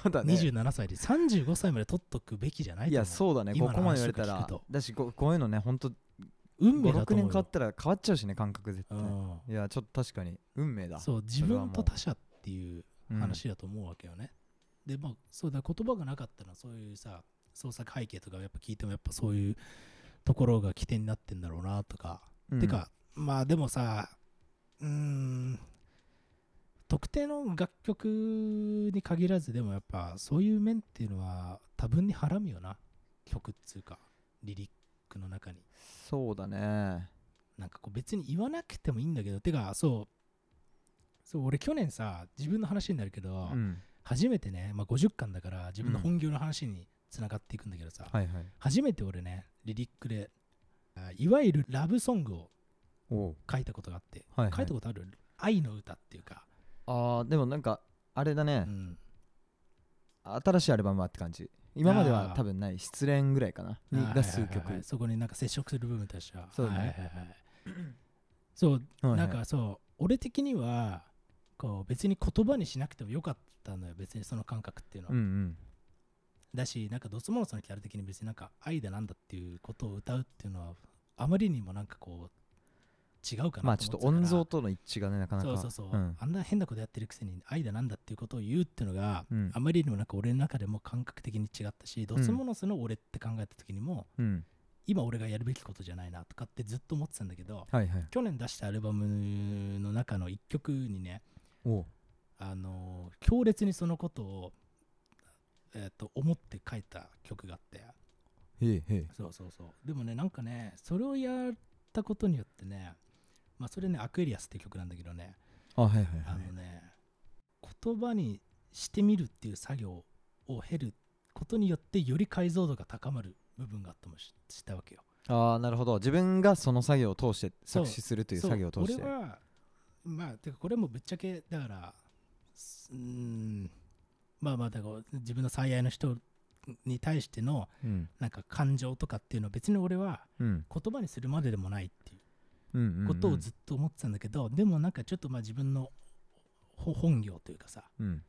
Speaker 3: そうだね。
Speaker 2: 27歳で35歳まで取っとくべきじゃない
Speaker 3: いやそうだね。ここまで言われたら。だしここういうのねほんと56
Speaker 2: 運命だと思うよ。
Speaker 3: 年変わったら変わっちゃうしね感覚絶対。
Speaker 2: うん。
Speaker 3: いやちょっと確かに運命だ。
Speaker 2: そう自分と他者っていう
Speaker 3: うん
Speaker 2: 話だと思うわけよね、でまあそうだ言葉がなかったらそういうさ創作背景とかやっぱ聞いてもやっぱそういうところが起点になってんだろうなとか、
Speaker 3: うん。
Speaker 2: てかまあでもさうーん特定の楽曲に限らずでもやっぱそういう面っていうのは多分にはらむよな。曲っつうかリリックの中に。
Speaker 3: そうだね。
Speaker 2: なんかこう別に言わなくてもいいんだけど。てかそう。そう俺去年さ自分の話になるけど、
Speaker 3: うん。
Speaker 2: 初めてね、まあ、50巻だから自分の本業の話につながっていくんだけどさ、
Speaker 3: はいはい。
Speaker 2: 初めて俺ねリリックであいわゆるラブソングを書いたことがあって、
Speaker 3: はいはい。
Speaker 2: 書いたことある？愛の歌っていうか、
Speaker 3: あーでもなんかあれだね。
Speaker 2: うん。
Speaker 3: 新しいアルバムはって感じ。今までは多分ない失恋ぐらいかな。に
Speaker 2: あ
Speaker 3: が数曲。
Speaker 2: そこになんか接触する部分としては。
Speaker 3: そうだね。
Speaker 2: はいはいはいそうなんかそう俺的にはこう別に言葉にしなくてもよかったのよ。別にその感覚っていうのは、
Speaker 3: うんうん。
Speaker 2: だしなんかドスモノスのキャラ的に別になんか愛だなんだっていうことを歌うっていうのはあまりにもなんかこう違うかな
Speaker 3: まあちょっと音像との一致がねなかなか。
Speaker 2: そうそうそう、
Speaker 3: ん。
Speaker 2: あんな変なことやってるくせに愛だなんだっていうことを言うっていうのが、
Speaker 3: うん。
Speaker 2: あまりにもなんか俺の中でも感覚的に違ったし、ドスモノスの俺って考えた時にも
Speaker 3: うん。
Speaker 2: 今俺がやるべきことじゃないなとかってずっと思ってたんだけど
Speaker 3: はいはい。
Speaker 2: 去年出したアルバムの中の一曲にねあのー強烈にそのことを、えー、と思って書いた曲があって。
Speaker 3: へえへえ。
Speaker 2: そうそうそう。でもねなんかねそれをやったことによってねまあそれねアクエリアスっていう曲なんだけどね。
Speaker 3: あはいはい
Speaker 2: あ
Speaker 3: はい。
Speaker 2: のね言葉にしてみるっていう作業を経ることによってより解像度が高まる部分があったもししたわけよ。
Speaker 3: ああなるほど。自分がその作業を通して作詞するという作業を通して。
Speaker 2: 俺はまあてかこれもぶっちゃけだからすうーんまあまあだから自分の最愛の人に対しての
Speaker 3: うん。
Speaker 2: なんか感情とかっていうのは別に俺は
Speaker 3: うん。
Speaker 2: 言葉にするまででもないっていうことをずっと思ってたんだけど、でもなんかちょっとまあ自分のほ本業というかさ
Speaker 3: うん。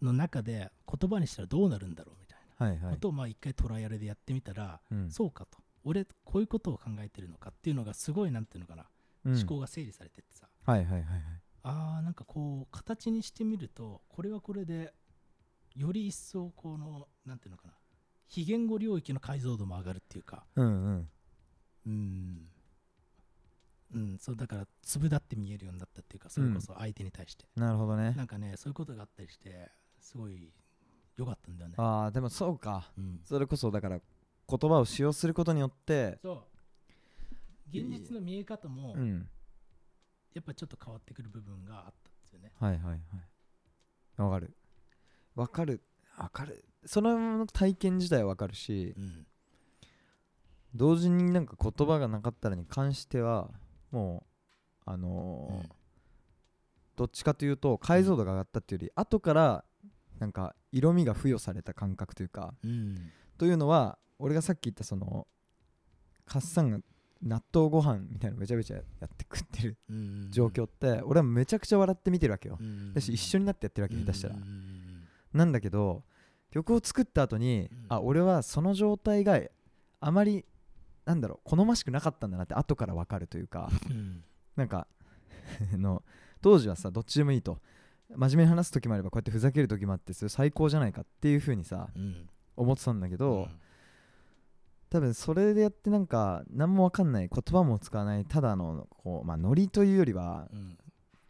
Speaker 2: の中で言葉にしたらどうなるんだろうみたいない。ことをまあ一回トライアルでやってみたら、
Speaker 3: うん。
Speaker 2: そうかと。俺こういうことを考えてるのかっていうのがすごいなんていうのかな、
Speaker 3: うん。
Speaker 2: 思考が整理されてってさ。
Speaker 3: はいはいはいはい。
Speaker 2: あーなんかこう形にしてみるとこれはこれでより一層このなんていうのかな非言語領域の解像度も上がるっていうか。
Speaker 3: うんうん。
Speaker 2: うんうんそうだから粒だって見えるようになったっていうかそれこそ相手に対して、
Speaker 3: なるほどね。
Speaker 2: なんかねそういうことがあったりしてすごい良かったんだよね。
Speaker 3: ああでもそうか。
Speaker 2: うん。
Speaker 3: それこそだから言葉を使用することによって
Speaker 2: そう。現実の見え方も
Speaker 3: うん。
Speaker 2: やっぱちょっと変わってくる部分があったんですよね。
Speaker 3: はいはいはい。わかる。わかる。わかる。その体験自体はわかるし
Speaker 2: うん。
Speaker 3: 同時になんか言葉がなかったらに関してはもうあのー
Speaker 2: うん。
Speaker 3: どっちかというと解像度が上がったっていうより後からなんか色味が付与された感覚というか
Speaker 2: うん。
Speaker 3: というのは俺がさっき言ったそのカッサンが納豆ご飯みたいなのべちゃべちゃやって食ってる
Speaker 2: うん
Speaker 3: 状況って俺はめちゃくちゃ笑って見てるわけよ。
Speaker 2: うん
Speaker 3: だし一緒になってやってるわけ
Speaker 2: うん
Speaker 3: 下手したら。
Speaker 2: うん
Speaker 3: なんだけど曲を作った後に
Speaker 2: うん。
Speaker 3: あ俺はその状態があまりなんだろう好ましくなかったんだなって後から分かるというか
Speaker 2: うん。
Speaker 3: なんか あの当時はさどっちでもいいと。真面目に話す時もあればこうやってふざける時もあってそれ最高じゃないかっていう風にさ
Speaker 2: うん。
Speaker 3: 思ってたんだけど、
Speaker 2: うん。
Speaker 3: 多分それでやってなんか何も分かんない言葉も使わないただのこう、まあ、ノリというよりは
Speaker 2: うん。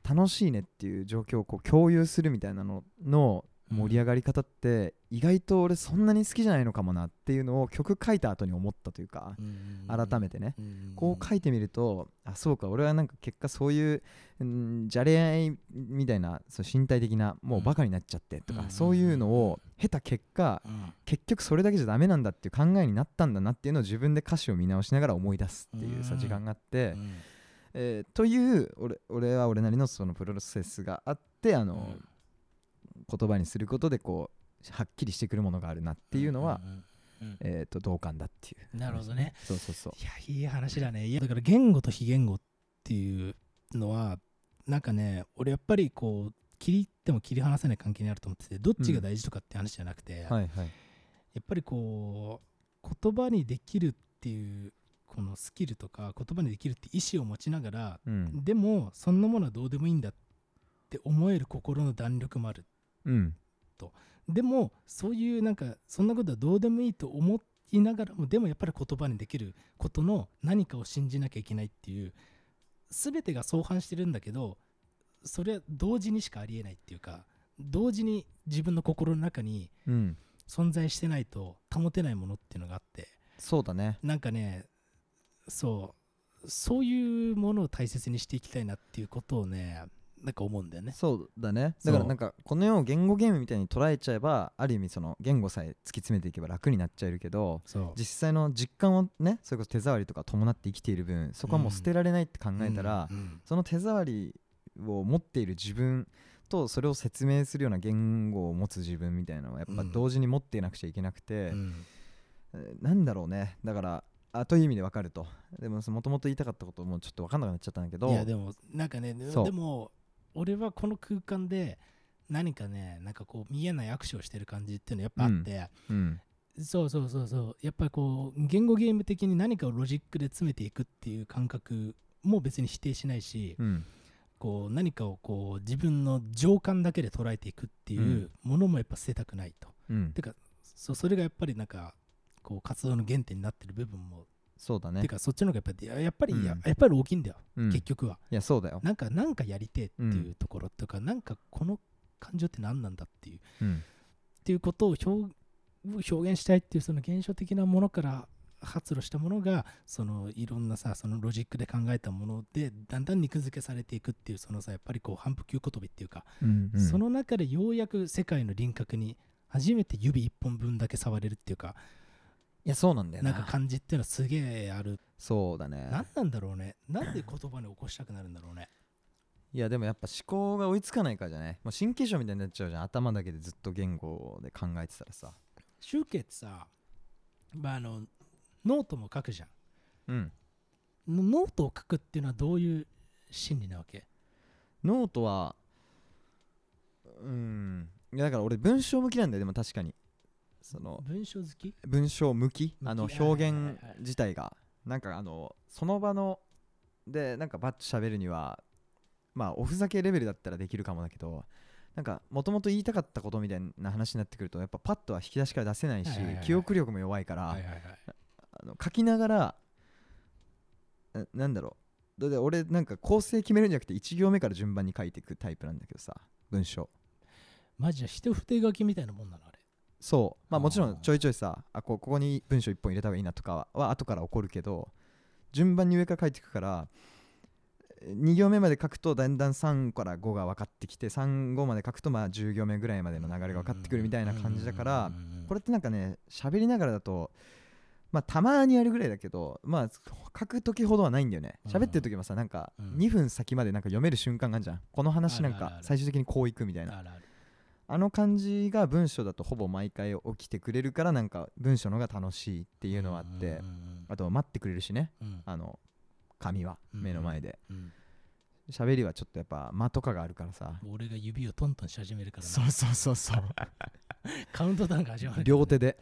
Speaker 3: 楽しいねっていう状況をこう共有するみたいなのの盛り上がり方って意外と俺そんなに好きじゃないのかもなっていうのを曲書いた後に思ったというか
Speaker 2: うん
Speaker 3: 改めてね。
Speaker 2: うん
Speaker 3: こう書いてみるとあそうか俺はなんか結果そういううんじゃれ合いみたいなそう身体的なもうバカになっちゃってと
Speaker 2: うん。
Speaker 3: かそういうのを経た結果
Speaker 2: うん。
Speaker 3: 結局それだけじゃダメなんだっていう考えになったんだなっていうのを自分で歌詞を見直しながら思い出すっていうさ
Speaker 2: うん。
Speaker 3: 時間があって
Speaker 2: うん。
Speaker 3: えーという俺俺は俺なりのそのプロセスがあってあの言葉にすることでこうはっきりしてくるものがあるなっていうのは、
Speaker 2: んうんうん
Speaker 3: えー、と同感だっていう。
Speaker 2: なるほどね。
Speaker 3: そうそうそう。
Speaker 2: いやいい話だね。いやだから言語と非言語っていうのはなんかね俺やっぱりこう切り入っても切り離せない関係にあると思っててどっちが大事とかって話じゃなくて、
Speaker 3: はいはい。
Speaker 2: やっぱりこう言葉にできるっていうこのスキルとか言葉にできるって意思を持ちながら
Speaker 3: うん。
Speaker 2: でもそんなものはどうでもいいんだって思える心の弾力もある
Speaker 3: うん。
Speaker 2: でもそういうなんかそんなことはどうでもいいと思いながらもでもやっぱり言葉にできることの何かを信じなきゃいけないっていう全てが相反してるんだけどそれは同時にしかありえないっていうか同時に自分の心の中に
Speaker 3: うん。
Speaker 2: 存在してないと保てないものっていうのがあって
Speaker 3: そうだね。
Speaker 2: なんかねそうそういうものを大切にしていきたいなっていうことをねなんか思うんだよね。
Speaker 3: そうだね。だからなんかこの世を言語ゲームみたいに捉えちゃえばある意味その言語さえ突き詰めていけば楽になっちゃえるけど実際の実感をねそれこそ手触りとか伴って生きている分そこはもう捨てられないって考えたら、
Speaker 2: うんうん
Speaker 3: その手触りを持っている自分とそれを説明するような言語を持つ自分みたいなのはやっぱ
Speaker 2: うん。
Speaker 3: 同時に持っていなくちゃいけなくて、なんだろうね。だからあという意味でわかると。でももともと言いたかったこともちょっと分かんなくなっちゃったんだけど。
Speaker 2: いやでもなんかねでも俺はこの空間で何かねなんかこう見えない握手をしてる感じっていうのやっぱあって、
Speaker 3: うん。
Speaker 2: そうそうそうそう。やっぱりこう言語ゲーム的に何かをロジックで詰めていくっていう感覚も別に否定しないし、
Speaker 3: うん。
Speaker 2: こう何かをこう自分の情感だけで捉えていくっていうものもやっぱ捨てたくないと、
Speaker 3: うん。
Speaker 2: てかそそれがやっぱりなんかこう活動の原点になってる部分も、
Speaker 3: そうだね。
Speaker 2: てかそっちの方がやっぱりややっぱり、
Speaker 3: うん。
Speaker 2: ややっぱり大きいんだよ、
Speaker 3: うん。
Speaker 2: 結局は。
Speaker 3: いやそうだよ。
Speaker 2: なんか、なんかやりてえっていうところとか、なんかこの感情って何なんだっていう、
Speaker 3: うん。
Speaker 2: っていうことを表表現したいっていうその現象的なものから発露したものが、そのいろんなさ、そのロジックで考えたもので、だんだん肉付けされていくっていう、そのさ、やっぱりこう反復急言葉っていうか、
Speaker 3: うんうん。
Speaker 2: その中でようやく世界の輪郭に初めて指一本分だけ触れるっていうか、
Speaker 3: いやそうなんだよな
Speaker 2: なんか感じっていうのはすげえある。
Speaker 3: そうだね
Speaker 2: 何なんだろうね。なんで言葉に起こしたくなるんだろうね。
Speaker 3: いやでもやっぱ思考が追いつかないからじゃない？もう神経症みたいになっちゃうじゃん頭だけでずっと言語で考えてたらさ
Speaker 2: 集計ってさ、まあ、あのノートも書くじゃん。
Speaker 3: うん
Speaker 2: ノートを書くっていうのはどういう心理なわけ？
Speaker 3: ノートはうんいやだから俺文章向きなんだよでも確かにその
Speaker 2: 文章好き？
Speaker 3: 文章向き？あの表
Speaker 2: はい
Speaker 3: 現自体がなんかあのその場のでなんかバッと喋るにはまあおふざけレベルだったらできるかもだけどなんかもともと言いたかったことみたいな話になってくるとやっぱパッとは引き出しから出せないし記憶力も弱いから。あの書きながらななんだろう。だって俺なんか構成決めるんじゃなくて1行目から順番に書いていくタイプなんだけどさ文章。
Speaker 2: マジで一筆書きみたいなもんなのあれ。
Speaker 3: そう。まあもちろんちょいちょいさあこうここに文章1本入れた方がいいなとかはは後から起こるけど順番に上から書いていくから2行目まで書くとだんだん3から5が分かってきて35まで書くとまあ10行目ぐらいまでの流れが分かってくるみたいな感じだからこれってなんかね喋りながらだとまあたまにやるぐらいだけどまあ書く時ほどはないんだよね。
Speaker 2: うん。
Speaker 3: 喋ってる時もさなんか
Speaker 2: うん。
Speaker 3: 2分先までなんか読める瞬間があるじゃん。この話なんか最終的にこういくみたいな
Speaker 2: あ
Speaker 3: の感じが文章だとほぼ毎回起きてくれるからなんか文章の方が楽しいっていうのはあってあと待ってくれるしね。
Speaker 2: うん。うん
Speaker 3: あの紙は
Speaker 2: うん
Speaker 3: 目の前で。
Speaker 2: うん
Speaker 3: 喋りはちょっとやっぱ間とかがあるからさ。
Speaker 2: 俺が指をトントンし始めるからな。
Speaker 3: そうそうそうそう。
Speaker 2: カウントダウンが始まる
Speaker 3: 両手で。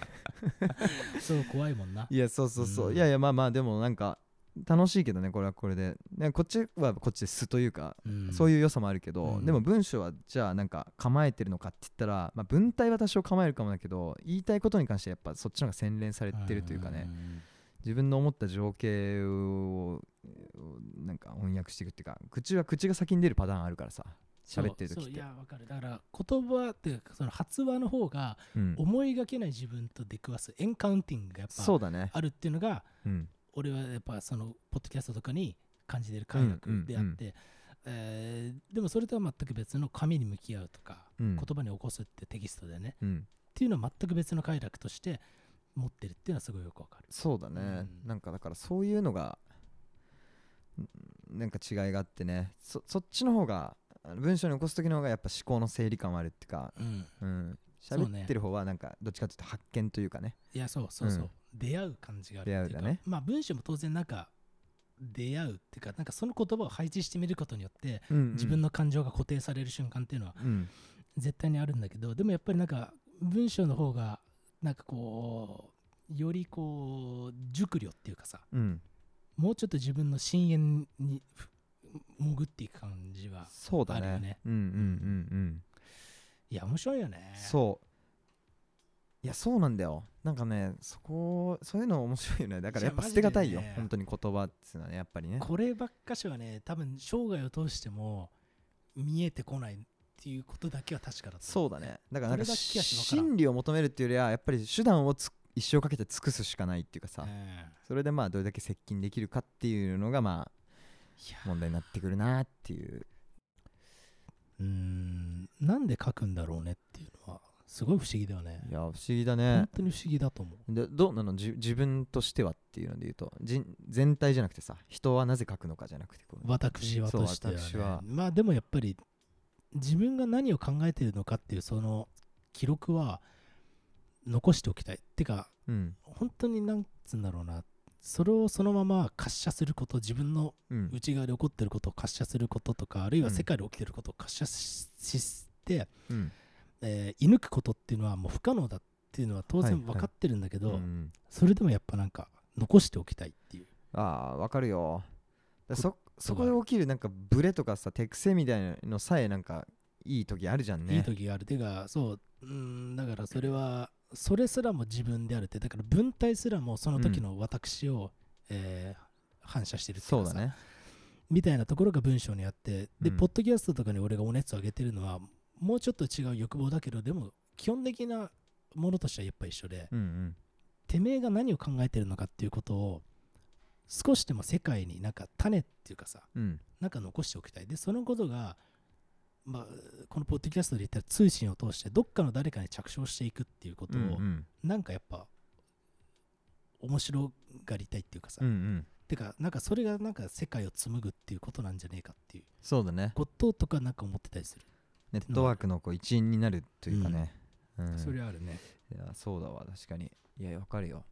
Speaker 2: そう怖いもんな。い
Speaker 3: やそうそうそう、
Speaker 2: うん。
Speaker 3: いやいやまあまあでもなんか楽しいけどねこれはこれで。ねこっちはこっちで素というか、そう
Speaker 2: い
Speaker 3: いう良さもあるけど、
Speaker 2: うん。
Speaker 3: でも文章はじゃあなんか構えてるのかって言ったら、まあ、文体は多少構えるかもだけど言いたいことに関してはやっぱそっちの方が洗練されてるというかね、自分の思った情景をなんか翻訳していくっていうか口は口が先に出るパターンあるからさ喋ってる時
Speaker 2: そうそうい
Speaker 3: って
Speaker 2: やわかる。だから言葉っていうかその発話の方が
Speaker 3: うん。
Speaker 2: 思いがけない自分と出くわすエンカウンティングがやっぱ
Speaker 3: そうだね。
Speaker 2: あるっていうのが
Speaker 3: うん
Speaker 2: 俺はやっぱそのポッドキャストとかに感じてる快楽であって、えーでもそれとは全く別の紙に向き合うとか、
Speaker 3: うん。
Speaker 2: 言葉に起こすってテキストでね
Speaker 3: うん。
Speaker 2: っていうのは全く別の快楽として持ってるっていうのはすごいよくわかる。
Speaker 3: そうだね、
Speaker 2: うん。
Speaker 3: なんかだからそういうのがんなんか違いがあってね。そそっちの方が文章に起こす時の方がやっぱ思考の整理感はあるっていうか
Speaker 2: うん。
Speaker 3: うん。喋ってる方はなんかどっちかというと発見というかね。
Speaker 2: いやそうそうそう、
Speaker 3: うん
Speaker 2: 出会う感じがあるっていうか
Speaker 3: ね。
Speaker 2: まあ文章も当然なんか出会うっていうかなんかその言葉を配置してみることによって自分
Speaker 3: の
Speaker 2: の感情が固定される瞬間っていうのは
Speaker 3: うん。
Speaker 2: 絶対にあるんだけどでもやっぱりなんか文章の方がなんかこうよりこう熟慮っていうかさ
Speaker 3: うん。
Speaker 2: もうちょっと自分の深淵にふ潜っていく感じは
Speaker 3: そうだね。
Speaker 2: あるよね。
Speaker 3: うんうんうんうん。
Speaker 2: いや面白いよね。
Speaker 3: そういやそうなんだよ。なんかねそこそういうの面白いよね。だからやっぱ捨てがたいよ、
Speaker 2: マジでね。
Speaker 3: 本当に言葉っていうのはねやっぱりね。
Speaker 2: こればっかしはね多分生涯を通しても見えてこないっていうことだけは確かだと
Speaker 3: そうだね。だからなんか真理を求めるっていうよりはやっぱり手段をつ一生かけて尽くすしかないっていうかさ、
Speaker 2: うん。
Speaker 3: それでまあどれだけ接近できるかっていうのがまあ問題になってくるなっていう。
Speaker 2: うーん。なんで書くんだろうねっていうのはすごい不思議だよね。
Speaker 3: いや不思議だ
Speaker 2: 本
Speaker 3: ね
Speaker 2: 当に不思議だと思う。
Speaker 3: でどうなの？じ自分としてはっていうので言うとじ全体じゃなくてさ人はなぜ書くのかじゃなくて
Speaker 2: 私はとしては,、ね、
Speaker 3: は。
Speaker 2: まあでもやっぱり自分が何を考えているのかっていうその記録は残しておきたい。てか
Speaker 3: うん。
Speaker 2: 本当になんつうんだろうな。それをそのまま滑車すること自分の
Speaker 3: うん。
Speaker 2: 内側で起こってることを滑車することとかあるいは
Speaker 3: うん。
Speaker 2: 世界で起きてることを滑車しして、
Speaker 3: うん
Speaker 2: えー射抜くことっていうのはもう不可能だっていうのは当然
Speaker 3: はいはい。
Speaker 2: 分かってるんだけど、
Speaker 3: うん
Speaker 2: それでもやっぱなんか残しておきたいっていう。
Speaker 3: ああわかるよ。そそこで起きるなんかブレとかさ手癖みたいなのさえなんかいい時あるじゃんね。
Speaker 2: いい時がある。てかそううんだからそれはそれすらも自分であるってだから文体すらもその時の私を、えー反射してるっていかさ
Speaker 3: そううだね。
Speaker 2: みたいなところが文章にあってで、
Speaker 3: うん。
Speaker 2: ポッドキャストとかに俺がお熱を上げてるのはもうちょっと違う欲望だけどでも基本的なものとしてはやっぱ一緒で
Speaker 3: うんうん。
Speaker 2: てめえが何を考えてるのかっていうことを少しでも世界になんか種っていうかさ
Speaker 3: うん。
Speaker 2: なんか残しておきたい。でそのことが、まあ、このポッドキャストで言ったら通信を通してどっかの誰かに着想していくっていうことを、
Speaker 3: うんうん。
Speaker 2: なんかやっぱ面白がりたいっていうかさ、
Speaker 3: うんうん。
Speaker 2: てかなんかそれがなんか世界を紡ぐっていうことなんじゃねえかっていう
Speaker 3: そうだね。
Speaker 2: こととかなんか思ってたりする、
Speaker 3: ネットワークのこう一員になるというかね、うん。
Speaker 2: それあるね。
Speaker 3: いやそうだわ。確かに。いやわかるよ。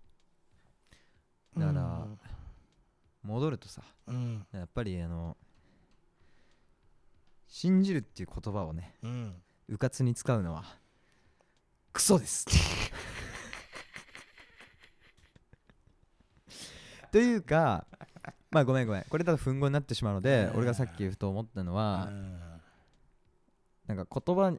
Speaker 3: だから戻るとさ。
Speaker 2: うん。
Speaker 3: やっぱりあの信じるっていう言葉をね
Speaker 2: うん。
Speaker 3: うかつに使うのはクソです。というかまあごめんごめん。これだと憤語になってしまうので
Speaker 2: うん。
Speaker 3: 俺がさっきふと思ったのは
Speaker 2: うん
Speaker 3: なんか言葉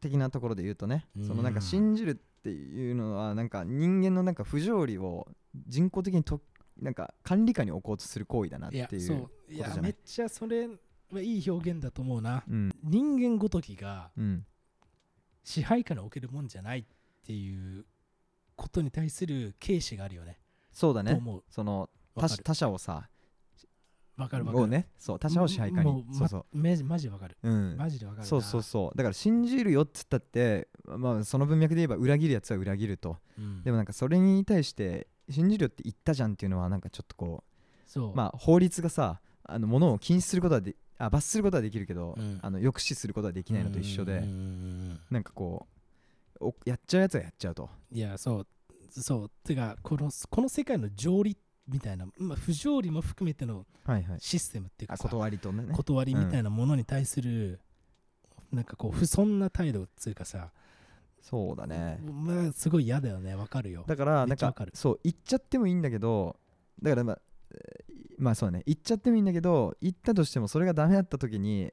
Speaker 3: 的なところで言うとねそのなんか
Speaker 2: うん
Speaker 3: 信じるっていうのはなんか人間のなんか不条理を人工的にとなんか管理下に置こうとする行為だなっていうじゃない？
Speaker 2: めっちゃそれはいい表現だと思うな。
Speaker 3: うん。
Speaker 2: 人間ごときが
Speaker 3: うん。
Speaker 2: 支配下に置けるもんじゃないっていうことに対する軽視があるよね。
Speaker 3: そうだね。
Speaker 2: と思う。
Speaker 3: その他他者をさ
Speaker 2: わかるわかる。
Speaker 3: をねそう他者を支配下
Speaker 2: もう
Speaker 3: にそうそう。
Speaker 2: まマジマジわかる。
Speaker 3: うん。
Speaker 2: マジでわかるな。
Speaker 3: そうそうそう。だから信じるよっつったってまあその文脈で言えば裏切るやつは裏切ると。
Speaker 2: うん。
Speaker 3: でもなんかそれに対して信じるよって言ったじゃんっていうのはなんかちょっとこ
Speaker 2: そう。
Speaker 3: うまあ法律がさあの物を禁止することはであ罰することはできるけど、
Speaker 2: うん。
Speaker 3: あの抑止することはできないのと一緒で、
Speaker 2: うんうんうんうん。
Speaker 3: なんかこうおやっちゃうやつはやっちゃうと。
Speaker 2: いやそうそう。てかこのこの世界の条理みたいな、まあ、不条理も含めての
Speaker 3: はいはい。
Speaker 2: システムっていうか
Speaker 3: あ
Speaker 2: さ
Speaker 3: 断りとね。
Speaker 2: 断りみたいなものに対する、なんかこう不遜な態度っていうかさ、
Speaker 3: そうだね。
Speaker 2: まあ、すごい嫌だよね。わかるよ。
Speaker 3: だからなんかそう言っちゃってもいいんだけどだからまあえーまあそうだね。言っちゃってもいいんだけど言ったとしてもそれがダメだった時に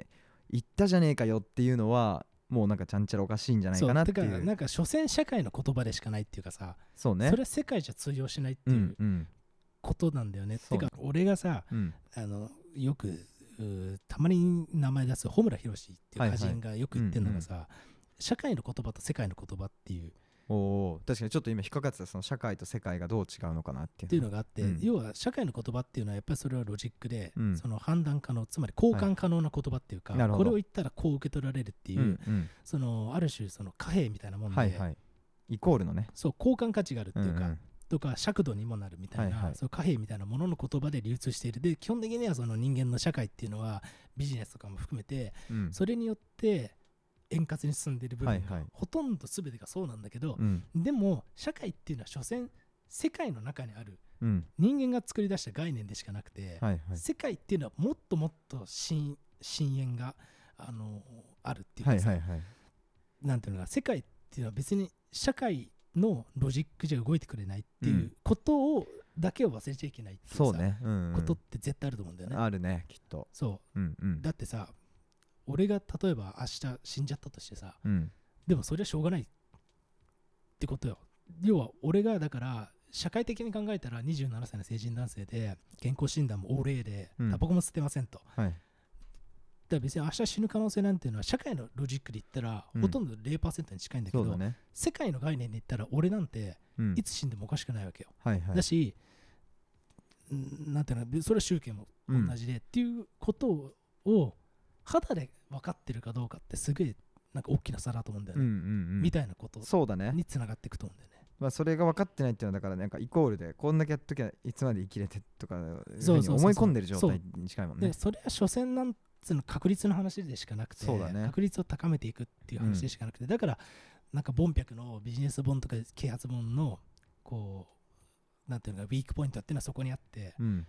Speaker 3: 言ったじゃねえかよっていうのはもうなんかちゃんちゃらおかしいんじゃないかなっていう。
Speaker 2: てかなんか所詮社会の言葉でしかないっていうかさ、
Speaker 3: そうね。
Speaker 2: それは世界じゃ通用しないって
Speaker 3: う
Speaker 2: いうん
Speaker 3: うん
Speaker 2: ことなんだよね、てか俺がさ
Speaker 3: うん。
Speaker 2: あのよくたまに名前出す穂村弘っていう歌人がよく言ってるのがさ、社会の言葉と世界の言葉っていう。
Speaker 3: お確かにちょっと今引っかかってたその社会と世界がどう違うのかなっていう。
Speaker 2: っていうのがあって、
Speaker 3: うん。
Speaker 2: 要は社会の言葉っていうのはやっぱりそれはロジックで、
Speaker 3: うん。
Speaker 2: その判断可能つまり交換可能な言葉っていうか、
Speaker 3: はい。
Speaker 2: これを言ったらこう受け取られるっていう、
Speaker 3: うんうん。
Speaker 2: そのある種その貨幣みたいなもんで、
Speaker 3: はいはい。イコールのね。
Speaker 2: そう交換価値があるっていうか、
Speaker 3: んん
Speaker 2: とか尺度にもなるみたいな、
Speaker 3: はいはい。
Speaker 2: そう貨幣みたいなものの言葉で流通している。で基本的にはその人間の社会っていうのはビジネスとかも含めて
Speaker 3: うん。
Speaker 2: それによって円滑に進んでいる部分が、
Speaker 3: はいはい。
Speaker 2: ほとんど全てがそうなんだけど、
Speaker 3: うん。
Speaker 2: でも社会っていうのは所詮世界の中にある
Speaker 3: うん。
Speaker 2: 人間が作り出した概念でしかなくて、
Speaker 3: はいはい。
Speaker 2: 世界っていうのはもっともっと深深淵があのあるっていうかさ、
Speaker 3: はいはいはい。
Speaker 2: なんていうのかな世界っていうのは別に社会のロジックじゃ動いてくれないっていううん。ことを、だけを忘れちゃいけないっていうさ
Speaker 3: そうね。うんうん。
Speaker 2: ことって絶対あると思うんだよね。
Speaker 3: あるねきっと。
Speaker 2: そ
Speaker 3: う。んう
Speaker 2: うん。だってさ俺が例えば明日死んじゃったとしてさ
Speaker 3: うん。
Speaker 2: でもそれはしょうがないってことよ。要は俺がだから社会的に考えたら27歳の成人男性で健康診断もオーレーで
Speaker 3: うん。
Speaker 2: タバコも吸ってませんと。
Speaker 3: はい
Speaker 2: ら別に明日死ぬ可能性なんていうのは社会のロジックで言ったら、
Speaker 3: うん。
Speaker 2: ほとんど0%に近いんだけど、
Speaker 3: そうだね。
Speaker 2: 世界の概念で言ったら俺なんて
Speaker 3: うん。
Speaker 2: いつ死んでもおかしくないわけよ。
Speaker 3: はいはい。
Speaker 2: だし、んなんていうのそれは宗教も同じで、っていうことを肌で分かってるかどうかってすげえなんか大きな差だと思うんだよね。
Speaker 3: うんうんうん。
Speaker 2: みたいなこと
Speaker 3: そうだね。
Speaker 2: につながっていくと思うんだよね。
Speaker 3: まあそれが分かってないっていうのはだからなんかイコールでこんだけやっときゃいつまで生きれてとか思い込んでる状態に近いもんね。
Speaker 2: でそれは所詮なんつうの確率の話でしかなくて、
Speaker 3: そうだね。
Speaker 2: 確率を高めていくっていう話でしかなくて、だからなんかボンピャクのビジネス本とか啓発本のこうなんていうのかウィークポイントっていうのはそこにあって、
Speaker 3: うん。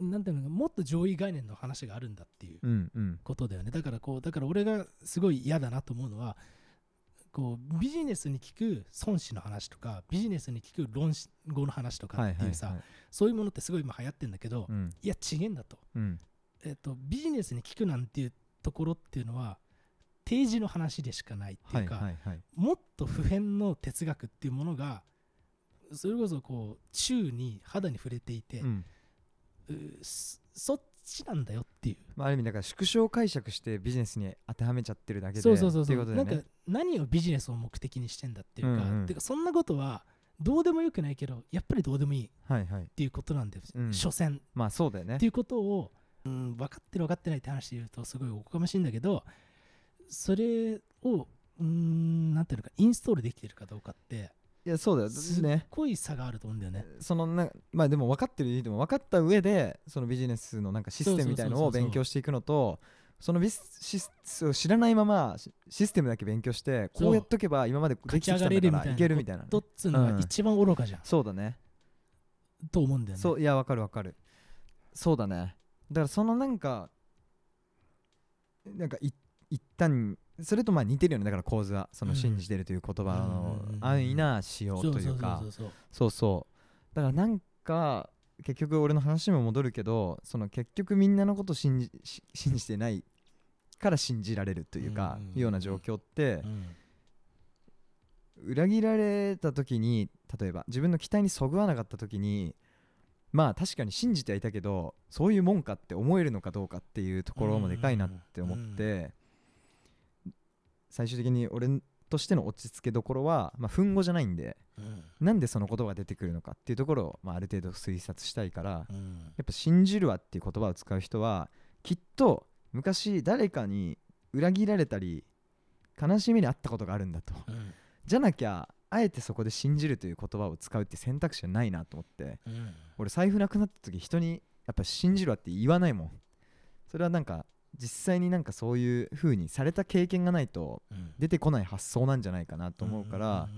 Speaker 2: なんていうのかもっと上位概念の話があるんだっていう
Speaker 3: うんうん。
Speaker 2: ことだよね。だからこうだから俺がすごい嫌だなと思うのはこうビジネスに聞く孫子の話とかビジネスに聞く論語の話とか
Speaker 3: はい
Speaker 2: っていうさ、そういうものってすごい今流行ってんだけど、
Speaker 3: うん。
Speaker 2: いや違えんだと,、
Speaker 3: うん
Speaker 2: えっとビジネスに聞くなんていうところっていうのは定時の話でしかないって
Speaker 3: はいいう
Speaker 2: か、
Speaker 3: はいはい
Speaker 2: もっと普遍の哲学っていうものがそれこそこう宙に肌に触れていて、
Speaker 3: うん。
Speaker 2: うそそっちなんだよっていう。
Speaker 3: まあある意味だから縮小解釈してビジネスに当てはめちゃってるだけで
Speaker 2: そうそうそうそう。なんか
Speaker 3: いうことだよね。
Speaker 2: 何をビジネスを目的にしてんだっていうか、
Speaker 3: うんうん。
Speaker 2: てかそんなことはどうでもよくないけどやっぱりどうでもいいっ
Speaker 3: はいはい
Speaker 2: ていうことなんだよ、
Speaker 3: うん
Speaker 2: 所詮っ
Speaker 3: まあそうだよね
Speaker 2: ていうことを、うん、分かってる分かってないって話で言うとすごいおこがましいんだけどそれをうんなんていうのかインストールできてるかどうかって
Speaker 3: いやそうだよ。
Speaker 2: すっ
Speaker 3: ね
Speaker 2: ごい差があると思うんだよね。
Speaker 3: そのなまあでも分かってるでも分かった上でそのビジネスのなんかシステムみたいのを勉強していくのとそのビスシスを知らないままシシステムだけ勉強してこうやっとけば今までできてきたんだからいけるみたいなね。
Speaker 2: ことっつうのが一番愚かじゃん、
Speaker 3: そうだね。
Speaker 2: と思うんだよね。
Speaker 3: そういや分かる分かる。そうだねだからそのなんかなんかい一旦それとまあ似てるよね。だから構図はその
Speaker 2: うん
Speaker 3: 信じてるという言葉の安易な使用
Speaker 2: そうそう
Speaker 3: というか。
Speaker 2: そうそう
Speaker 3: だからなんか結局俺の話にも戻るけどその結局みんなのこと信じし信じてないから信じられるというか、ような状況って
Speaker 2: うん。
Speaker 3: 裏切られた時に例えば自分の期待にそぐわなかった時にまあ確かに信じてはいたけどそういうもんかって思えるのかどうかっていうところもでかいなって思って、最終的に俺としての落ち着けどころは、まあ、ふん語じゃないんで
Speaker 2: うん。
Speaker 3: なんでその言葉が出てくるのかっていうところを、まあ、ある程度推察したいから
Speaker 2: うん。
Speaker 3: やっぱ「信じるわ」っていう言葉を使う人はきっと昔誰かに裏切られたり悲しみにあったことがあるんだと。
Speaker 2: うん。
Speaker 3: じゃなきゃあえてそこで信じるという言葉を使うって選択肢はないなと思って。
Speaker 2: うん。
Speaker 3: 俺財布なくなった時人にやっぱ信じるわって言わないもん。それはなんか実際になんかそういう風にされた経験がないと
Speaker 2: うん。
Speaker 3: 出てこない発想なんじゃないかなと思うから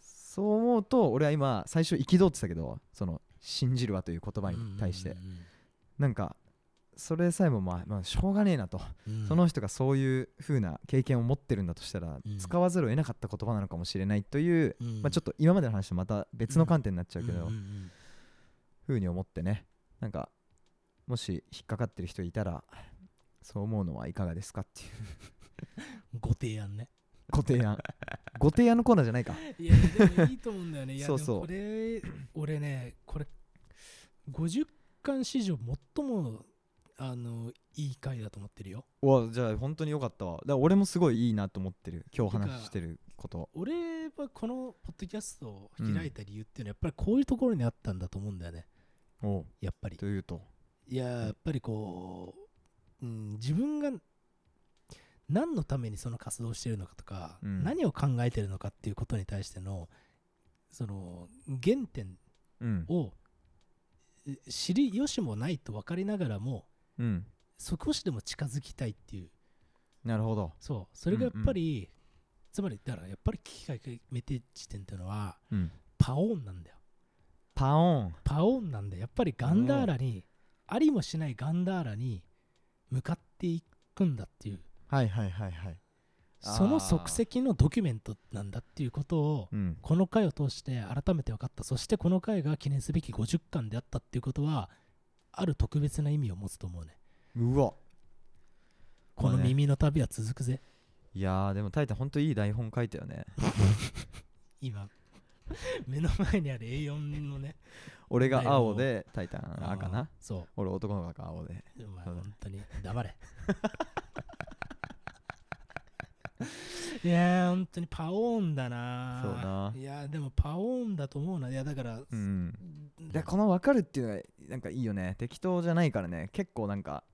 Speaker 3: そう思うと俺は今最初憤ってたけどその信じるわという言葉に対して。なんかそれさえもまあまあしょうがねえなと。
Speaker 2: うん。うん
Speaker 3: その人がそういう風な経験を持ってるんだとしたら
Speaker 2: うん。
Speaker 3: 使わざるを得なかった言葉なのかもしれないという
Speaker 2: うん。
Speaker 3: まあちょっと今までの話とまた別の観点になっちゃうけど
Speaker 2: うん
Speaker 3: に思ってね。なんかもし引っかかってる人いたらそう思うのはいかがですかっていう。
Speaker 2: ご提案ね。
Speaker 3: ご提案。ご提案のコーナーじゃないか。
Speaker 2: いやでもいいと思うんだよね。いや
Speaker 3: そうそう。
Speaker 2: これ俺ねこれ50巻史上最もあのいい回だと思ってるよ。
Speaker 3: うわじゃあ本当によかったわ。だから俺もすごいいいなと思ってる。今日話してること。
Speaker 2: 俺はこのポッドキャストを開いた理由っていうのはやっぱりこういうところにあったんだと思うんだよね。
Speaker 3: おう。
Speaker 2: やっぱり。
Speaker 3: というと？
Speaker 2: いややっぱりこう、うん、自分が何のためにその活動をしているのかとか、
Speaker 3: うん。
Speaker 2: 何を考えているのかっていうことに対してのその原点
Speaker 3: うん。
Speaker 2: をえ知りよしもないと分かりながらも
Speaker 3: うん。
Speaker 2: 少しでも近づきたいっていう。
Speaker 3: なるほど。
Speaker 2: そう。それがやっぱり、つまりだからやっぱり機械メテ地点っていうのは
Speaker 3: うん。
Speaker 2: パオーンなんだよ。
Speaker 3: パオン。
Speaker 2: パオーンなんでやっぱりガンダーラにありもしないガンダーラに向かっていくんだっていう。
Speaker 3: はいはいはいはい。
Speaker 2: その足跡のドキュメントなんだっていうことを
Speaker 3: うん。
Speaker 2: この回を通して改めて分かった。そしてこの回が記念すべき50巻であったっていうことはある特別な意味を持つと思うね。
Speaker 3: うわ。
Speaker 2: この耳の旅は続くぜ。
Speaker 3: いやーでもタイタンほんといい台本書いたよね。
Speaker 2: 今目の前にある A4 のね
Speaker 3: 俺が青でタイタン赤な。
Speaker 2: そ
Speaker 3: 俺男の子が青で。
Speaker 2: うお前本当に黙れ いやー本当にパオーンだな
Speaker 3: そうな。い
Speaker 2: やーでもパオーンだと思うな。いやだから
Speaker 3: うん。でこの分かるっていうのがなんかいいよね。適当じゃないからね。結構なんか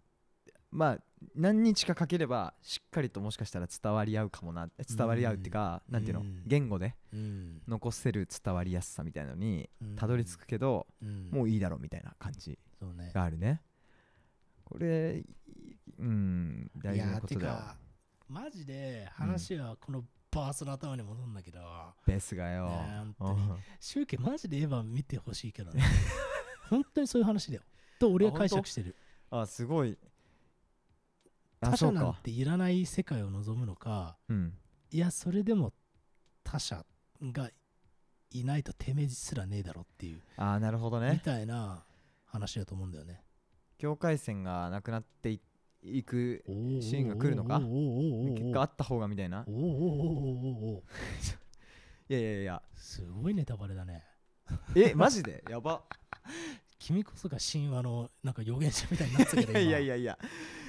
Speaker 3: まあ何日かかければしっかりともしかしたら伝わり合うかもな。伝わり合うっていうか、なんていうの、
Speaker 2: うん。
Speaker 3: 言語で
Speaker 2: うん。
Speaker 3: 残せる伝わりやすさみたいなのに
Speaker 2: うん。
Speaker 3: たどり着くけど、
Speaker 2: うん。
Speaker 3: もういいだろうみたいな感じ
Speaker 2: そうね。
Speaker 3: があるね。これいうん大事なことだよ
Speaker 2: マジで話はこのバースの頭に戻るんだけど、
Speaker 3: ベースがよ、
Speaker 2: 本当に。
Speaker 3: うん。
Speaker 2: シュウケマジでエヴァ見てほしいけどね。本当にそういう話だよ。と俺は解釈してる。
Speaker 3: あすごい。あ
Speaker 2: 他者
Speaker 3: そうか。
Speaker 2: なんていらない世界を望むのか
Speaker 3: うん。
Speaker 2: いやそれでも他者がいないとてめえすらねえだろっていう、
Speaker 3: あなるほど
Speaker 2: み
Speaker 3: ね
Speaker 2: たいな話だと思うんだよね。
Speaker 3: 境界線がなくなっていいくシーンが来るのか？結果あった方がみたいな。いやいやいや。
Speaker 2: すごいネタバレだね。
Speaker 3: えマジで？やば
Speaker 2: 君こそが神話のなんか預言者みたいになってたけど
Speaker 3: い
Speaker 2: 今
Speaker 3: やいやいや。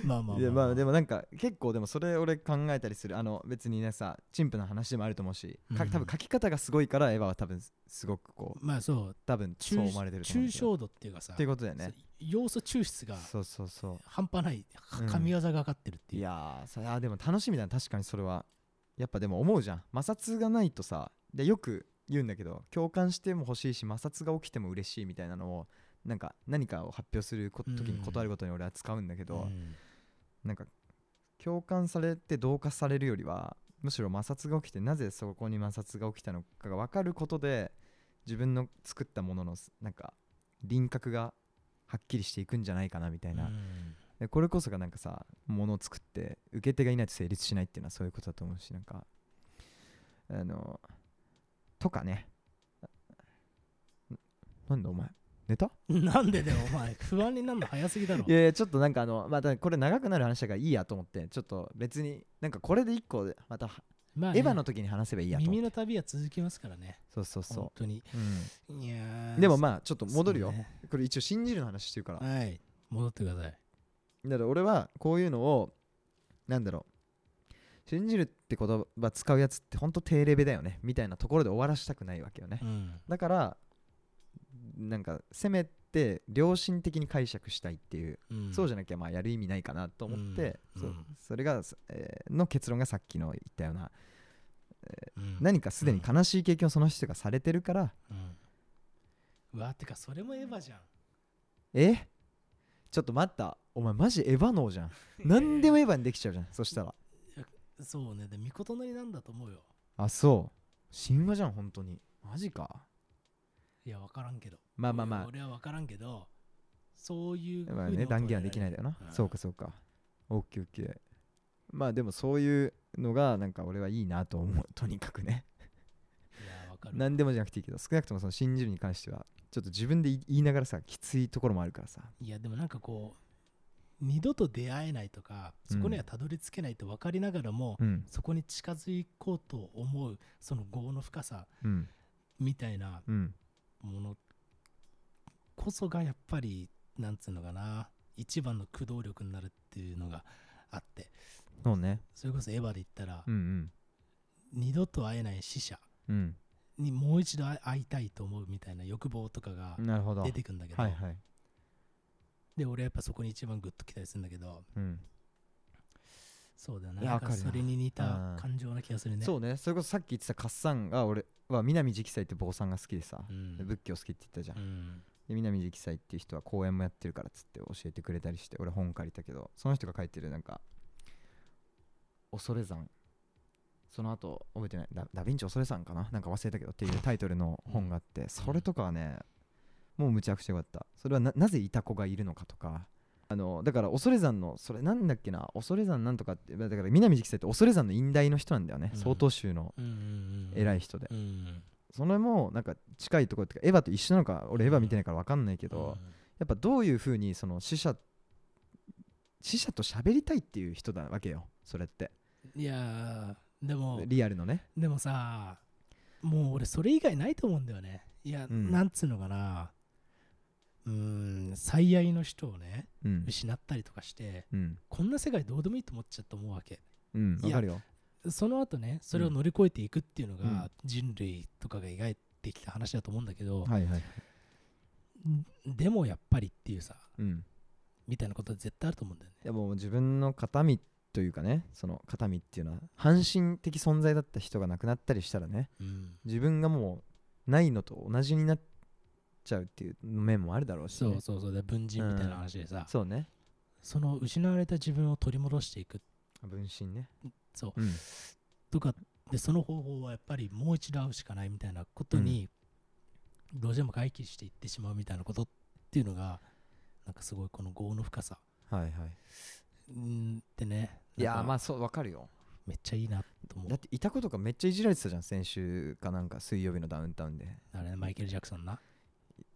Speaker 2: まあまあ
Speaker 3: いやまあでもなんか結構でもそれ俺考えたりする。あの別にねさ陳腐な話でもあると思うし、か
Speaker 2: うん。
Speaker 3: 多分書き方がすごいからエヴァは多分すごくこう
Speaker 2: まあそう。
Speaker 3: 多分そう
Speaker 2: 抽
Speaker 3: 思われてる
Speaker 2: 抽象度っていうかさ
Speaker 3: っていうことだよね。
Speaker 2: 要素抽出が
Speaker 3: そうそうそ
Speaker 2: 半端ない
Speaker 3: うん。
Speaker 2: 神業がかかってるっていう、
Speaker 3: ういやーそでも楽しみだな確かにそれは。やっぱでも思うじゃん。摩擦がないとさでよく言うんだけど共感しても欲しいし摩擦が起きても嬉しいみたいなのをなんか何かを発表する時に断るごとに俺は使うんだけど、
Speaker 2: うん。
Speaker 3: なんか共感されて同化されるよりはむしろ摩擦が起きてなぜそこに摩擦が起きたのかが分かることで自分の作ったもののすなんか輪郭がはっきりしていくんじゃないかなみたいな、
Speaker 2: うん。
Speaker 3: でこれこそがなんかさものを作って受け手がいないと成立しないっていうのはそういうことだと思うしなんかあのとかね。ななんだお前？寝た？
Speaker 2: なんでだよお前。不安になるの早すぎだろ。
Speaker 3: いやいやちょっとなんかあのまたこれ長くなる話だからいいやと思ってちょっと別になんかこれで一個でまた
Speaker 2: まあね。
Speaker 3: エヴァの時に話せばいいやと思って。
Speaker 2: 耳の旅は続きますからね。
Speaker 3: そうそうそ
Speaker 2: 本当に。
Speaker 3: う、
Speaker 2: いや
Speaker 3: うん、
Speaker 2: ー
Speaker 3: でもまあちょっと戻るよ、
Speaker 2: そうね。
Speaker 3: これ一応信じるの話してるから。だ
Speaker 2: はい。戻ってください。
Speaker 3: から俺はこういうのをなんだろう。信じるって言葉使うやつってほんと低レベだよね。みたいなところで終わらしたくないわけよね、
Speaker 2: うん。
Speaker 3: だからなんかせめて良心的に解釈したいっていう、
Speaker 2: うん。
Speaker 3: そうじゃなきゃまあやる意味ないかなと思って、そ
Speaker 2: うん。うん。
Speaker 3: それが、えーの結論がさっきの言ったような
Speaker 2: うん。
Speaker 3: 何かすでに悲しい経験をその人がされてるから、
Speaker 2: うわてかそれもエヴァじゃん。
Speaker 3: え？ちょっと待った。お前マジエヴァ脳じゃん。何でもエヴァにできちゃうじゃん。そしたら。
Speaker 2: そうね。で見事なりなんだと思うよ。
Speaker 3: あそう。神話じゃん本当に。マジか
Speaker 2: いや分からんけど。
Speaker 3: まあまあまあ。
Speaker 2: 俺は分からんけどそういう
Speaker 3: まあね断言はできないだよな、
Speaker 2: うん
Speaker 3: そうかそうか。オッケーオッケー。まあでもそういうのがなんか俺はいいなと思う。とにかくね。
Speaker 2: いや分かる
Speaker 3: 何でもじゃなくていいけど少なくともその信じるに関してはちょっと自分で言いながらさきついところもあるからさ
Speaker 2: いやでもなんかこう二度と出会えないとかそこにはたどり着けないと分かりながらも、
Speaker 3: うん。
Speaker 2: そこに近づこうと思うその業の深さ
Speaker 3: うん。
Speaker 2: みたいな
Speaker 3: うん
Speaker 2: ものこそがやっぱりなんつうのかな一番の駆動力になるっていうのがあって。
Speaker 3: そうね。
Speaker 2: それこそエヴァで言ったら、
Speaker 3: うん
Speaker 2: 二度と会えない死者
Speaker 3: うん。
Speaker 2: にもう一度会会いたいと思うみたいな欲望とかが出てくんだけど、
Speaker 3: はいはい。
Speaker 2: で俺やっぱそこに一番グッときたりするんだけど
Speaker 3: うん
Speaker 2: そうだよないなんか
Speaker 3: やわかるな
Speaker 2: それに似た
Speaker 3: うん。
Speaker 2: 感情な気がするね。
Speaker 3: そうね。それこそさっき言ってたカッサンが俺は南直斎って坊さんが好きでさ、
Speaker 2: うん。
Speaker 3: で仏教好きって言ったじゃん、
Speaker 2: うん。
Speaker 3: で南直斎っていう人は講演もやってるからっつって教えてくれたりして俺本借りたけど。その人が書いてるなんか恐山。その後覚えてない。ダダヴィンチ恐山かな？なんか忘れたけどっていうタイトルの本があってそれとかはねもうむちゃくちゃよかった。それはななぜイタコがいるのかとかあのだから恐山のそれなんだっけな恐山なんとかってだから南直斎って恐山の院大の人なんだよね。
Speaker 2: うん。
Speaker 3: 曹洞宗の偉い人で。
Speaker 2: うん
Speaker 3: それもなんか近いところってかエヴァと一緒なのか俺エヴァ見てないから分かんないけど、やっぱどういうふうにその死者死者と喋りたいっていう人だわけよそれって。
Speaker 2: うんいやーでも
Speaker 3: リアルのね。
Speaker 2: でもさもう俺それ以外ないと思うんだよね。いや、
Speaker 3: うん。
Speaker 2: なんつうのかなうーん最愛の人をね
Speaker 3: うん。
Speaker 2: 失ったりとかして
Speaker 3: うん。
Speaker 2: こんな世界どうでもいいと思っちゃったと思うわけ。
Speaker 3: うんわかるよ。
Speaker 2: その後ねそれを乗り越えていくっていうの
Speaker 3: うん。
Speaker 2: が人類とかが描いてきた話だと思うんだけど、
Speaker 3: はいはい
Speaker 2: でもやっぱりっていうさ
Speaker 3: うん。
Speaker 2: みたいなことは絶対あると思うんだよね。
Speaker 3: いやもう自分の形見というかねその形見っていうのは半身的存在だった人が亡くなったりしたらね
Speaker 2: うん。
Speaker 3: 自分がもうないのと同じになっちゃうっていう面もあるだろうし、ね、
Speaker 2: そうそうそう。で文人みたいな話でさ、
Speaker 3: そうね。
Speaker 2: その失われた自分を取り戻していく。
Speaker 3: 分身ね。
Speaker 2: そう。
Speaker 3: うん。
Speaker 2: とかでその方法はやっぱりもう一度会うしかないみたいなことに、どうしても回帰していってしまうみたいなことっていうのがなんかすごいこの業の深さ。
Speaker 3: はいはい。
Speaker 2: うんってね。
Speaker 3: いやーま
Speaker 2: あ
Speaker 3: あそうわかるよ。
Speaker 2: めっちゃいいなと思う。
Speaker 3: だっていた子とかめっちゃいじられてたじゃん先週かなんか水曜日のダウンタウンで。
Speaker 2: あれねマイケル・ジャクソンな